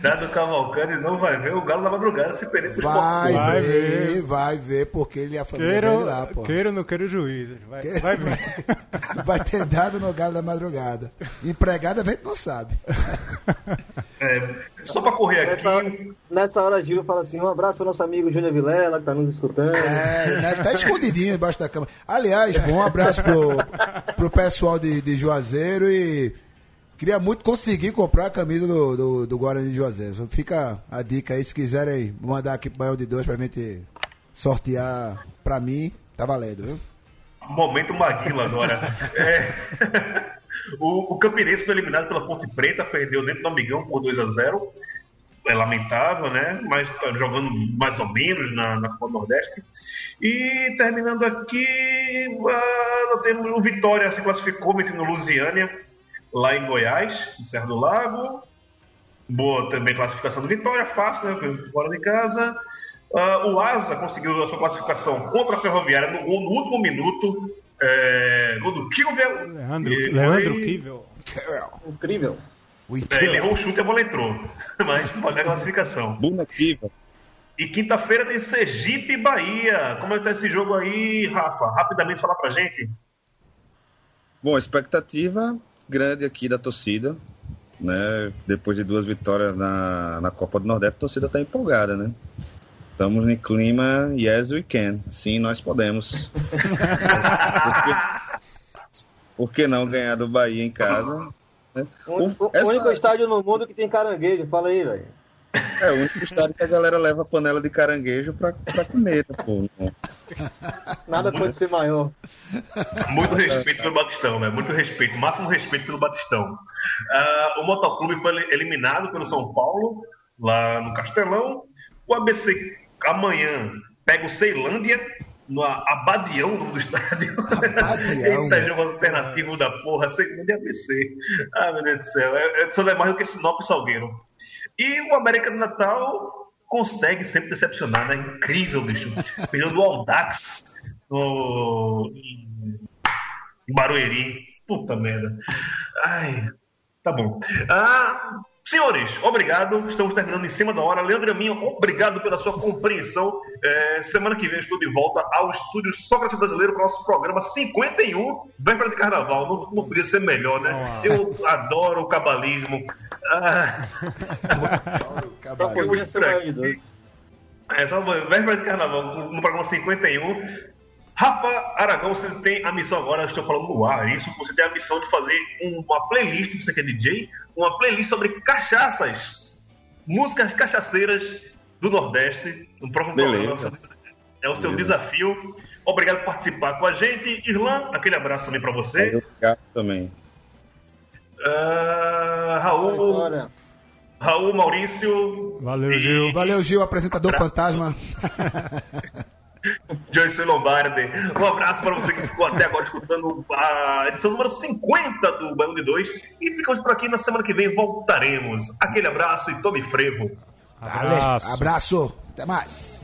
[SPEAKER 2] Dado. Dado Cavalcante não vai ver o Galo da Madrugada se perder pro
[SPEAKER 6] Vai, ver,
[SPEAKER 3] ver.
[SPEAKER 6] vai ver, porque ele e a família
[SPEAKER 3] Queira,
[SPEAKER 6] dele lá, pô.
[SPEAKER 3] queira ou não queira o juiz. Vai, vai ver.
[SPEAKER 6] Vai ter dado no galo da madrugada. Empregada, a gente não sabe.
[SPEAKER 2] É, só pra correr aqui.
[SPEAKER 4] Nessa hora, nessa hora, Gil fala assim: um abraço pro nosso amigo Júnior Vilela, que tá nos escutando.
[SPEAKER 6] É, né, tá escondidinho embaixo da cama. Aliás, bom abraço pro, pro pessoal de, de Juazeiro e queria muito conseguir comprar a camisa do, do, do Guarani de Juazeiro. Só Fica a dica aí, se quiserem mandar aqui pro Baião de Dois pra gente sortear pra mim, tá valendo, viu?
[SPEAKER 2] Momento Maguila agora. É. o, o Campinense foi eliminado pela Ponte Preta, perdeu dentro do Amigão por 2 a 0 É lamentável, né? Mas tá jogando mais ou menos na, na Copa Nordeste. E terminando aqui, ah, nós temos o Vitória se classificou vencendo Lusiânia, lá em Goiás, em Serra do Lago. Boa também classificação do Vitória, fácil, né? Fora de casa. Ah, o Asa conseguiu a sua classificação contra a Ferroviária no gol no último minuto. É, gol do Kilvel.
[SPEAKER 3] Leandro,
[SPEAKER 2] E
[SPEAKER 3] Leandro
[SPEAKER 2] foi-
[SPEAKER 3] Kivel.
[SPEAKER 4] Incrível.
[SPEAKER 6] O
[SPEAKER 2] É, ele errou o chute e a bola entrou. Mas pode a classificação.
[SPEAKER 5] Bonequiva.
[SPEAKER 2] E quinta-feira tem Sergipe e Bahia. Como é que tá esse jogo aí, Rafa? Rapidamente falar pra gente.
[SPEAKER 5] Bom, expectativa grande aqui da torcida, né? Depois de duas vitórias na, na Copa do Nordeste, a torcida está empolgada, né? Estamos no clima Yes We Can. Sim, nós podemos. Por que, por que não ganhar do Bahia em casa? né?
[SPEAKER 4] O, o- o
[SPEAKER 5] Essa-
[SPEAKER 4] único estádio no mundo que tem caranguejo. Fala aí, velho.
[SPEAKER 5] É o único estádio que a galera leva panela de caranguejo pra, pra comer, né, pô?
[SPEAKER 4] Nada pode ser maior.
[SPEAKER 2] Muito respeito pelo Batistão, né? Muito respeito, máximo respeito pelo Batistão. Ah, o Motoclube foi eliminado pelo São Paulo, lá no Castelão. O ABC amanhã pega o Ceilândia, no Abadião, do estádio.
[SPEAKER 6] Abadião.
[SPEAKER 2] Eita, jogo alternativo da porra, Ceilândia e ABC. Ah, meu Deus do céu. É, é, só não é mais do que Sinop e Salgueiro. E o América do Natal consegue sempre decepcionar, né? Incrível, bicho. Perdeu do Aldax no... em Barueri. Puta merda. Ai, tá bom. Ah, senhores, obrigado. Estamos terminando em cima da hora. Leandro Aminho, obrigado pela sua compreensão. É, semana que vem eu estou de volta ao estúdio Sócrates Brasileiro para o nosso programa 51, véspera de carnaval. Não, não podia ser melhor, né? Eu adoro o cabalismo. Ah,
[SPEAKER 4] Só podia ser maior de dois.
[SPEAKER 2] é só véspera de carnaval, no no programa 51. Rafa Aragão, você tem a missão agora, eu estou falando no ar, isso, você tem a missão de fazer uma playlist, você que é DJ, uma playlist sobre cachaças, músicas cachaceiras do Nordeste, no próximo
[SPEAKER 5] Beleza.
[SPEAKER 2] programa. É o seu
[SPEAKER 5] Beleza.
[SPEAKER 2] desafio. Obrigado por participar com a gente. Irlan, aquele abraço também para você.
[SPEAKER 5] Obrigado também.
[SPEAKER 2] Ah, Raul, Raul Maurício.
[SPEAKER 3] Valeu,
[SPEAKER 2] e
[SPEAKER 3] Gil.
[SPEAKER 6] Valeu, Gil, apresentador fantasma.
[SPEAKER 2] Joyce Lombardi. Um abraço para você que ficou até agora escutando a edição número 50 do Baião de 2. E ficamos por aqui na semana que vem. Voltaremos. Aquele abraço e tome frevo.
[SPEAKER 6] Dale,
[SPEAKER 3] Abraço.
[SPEAKER 6] abraço. Até mais.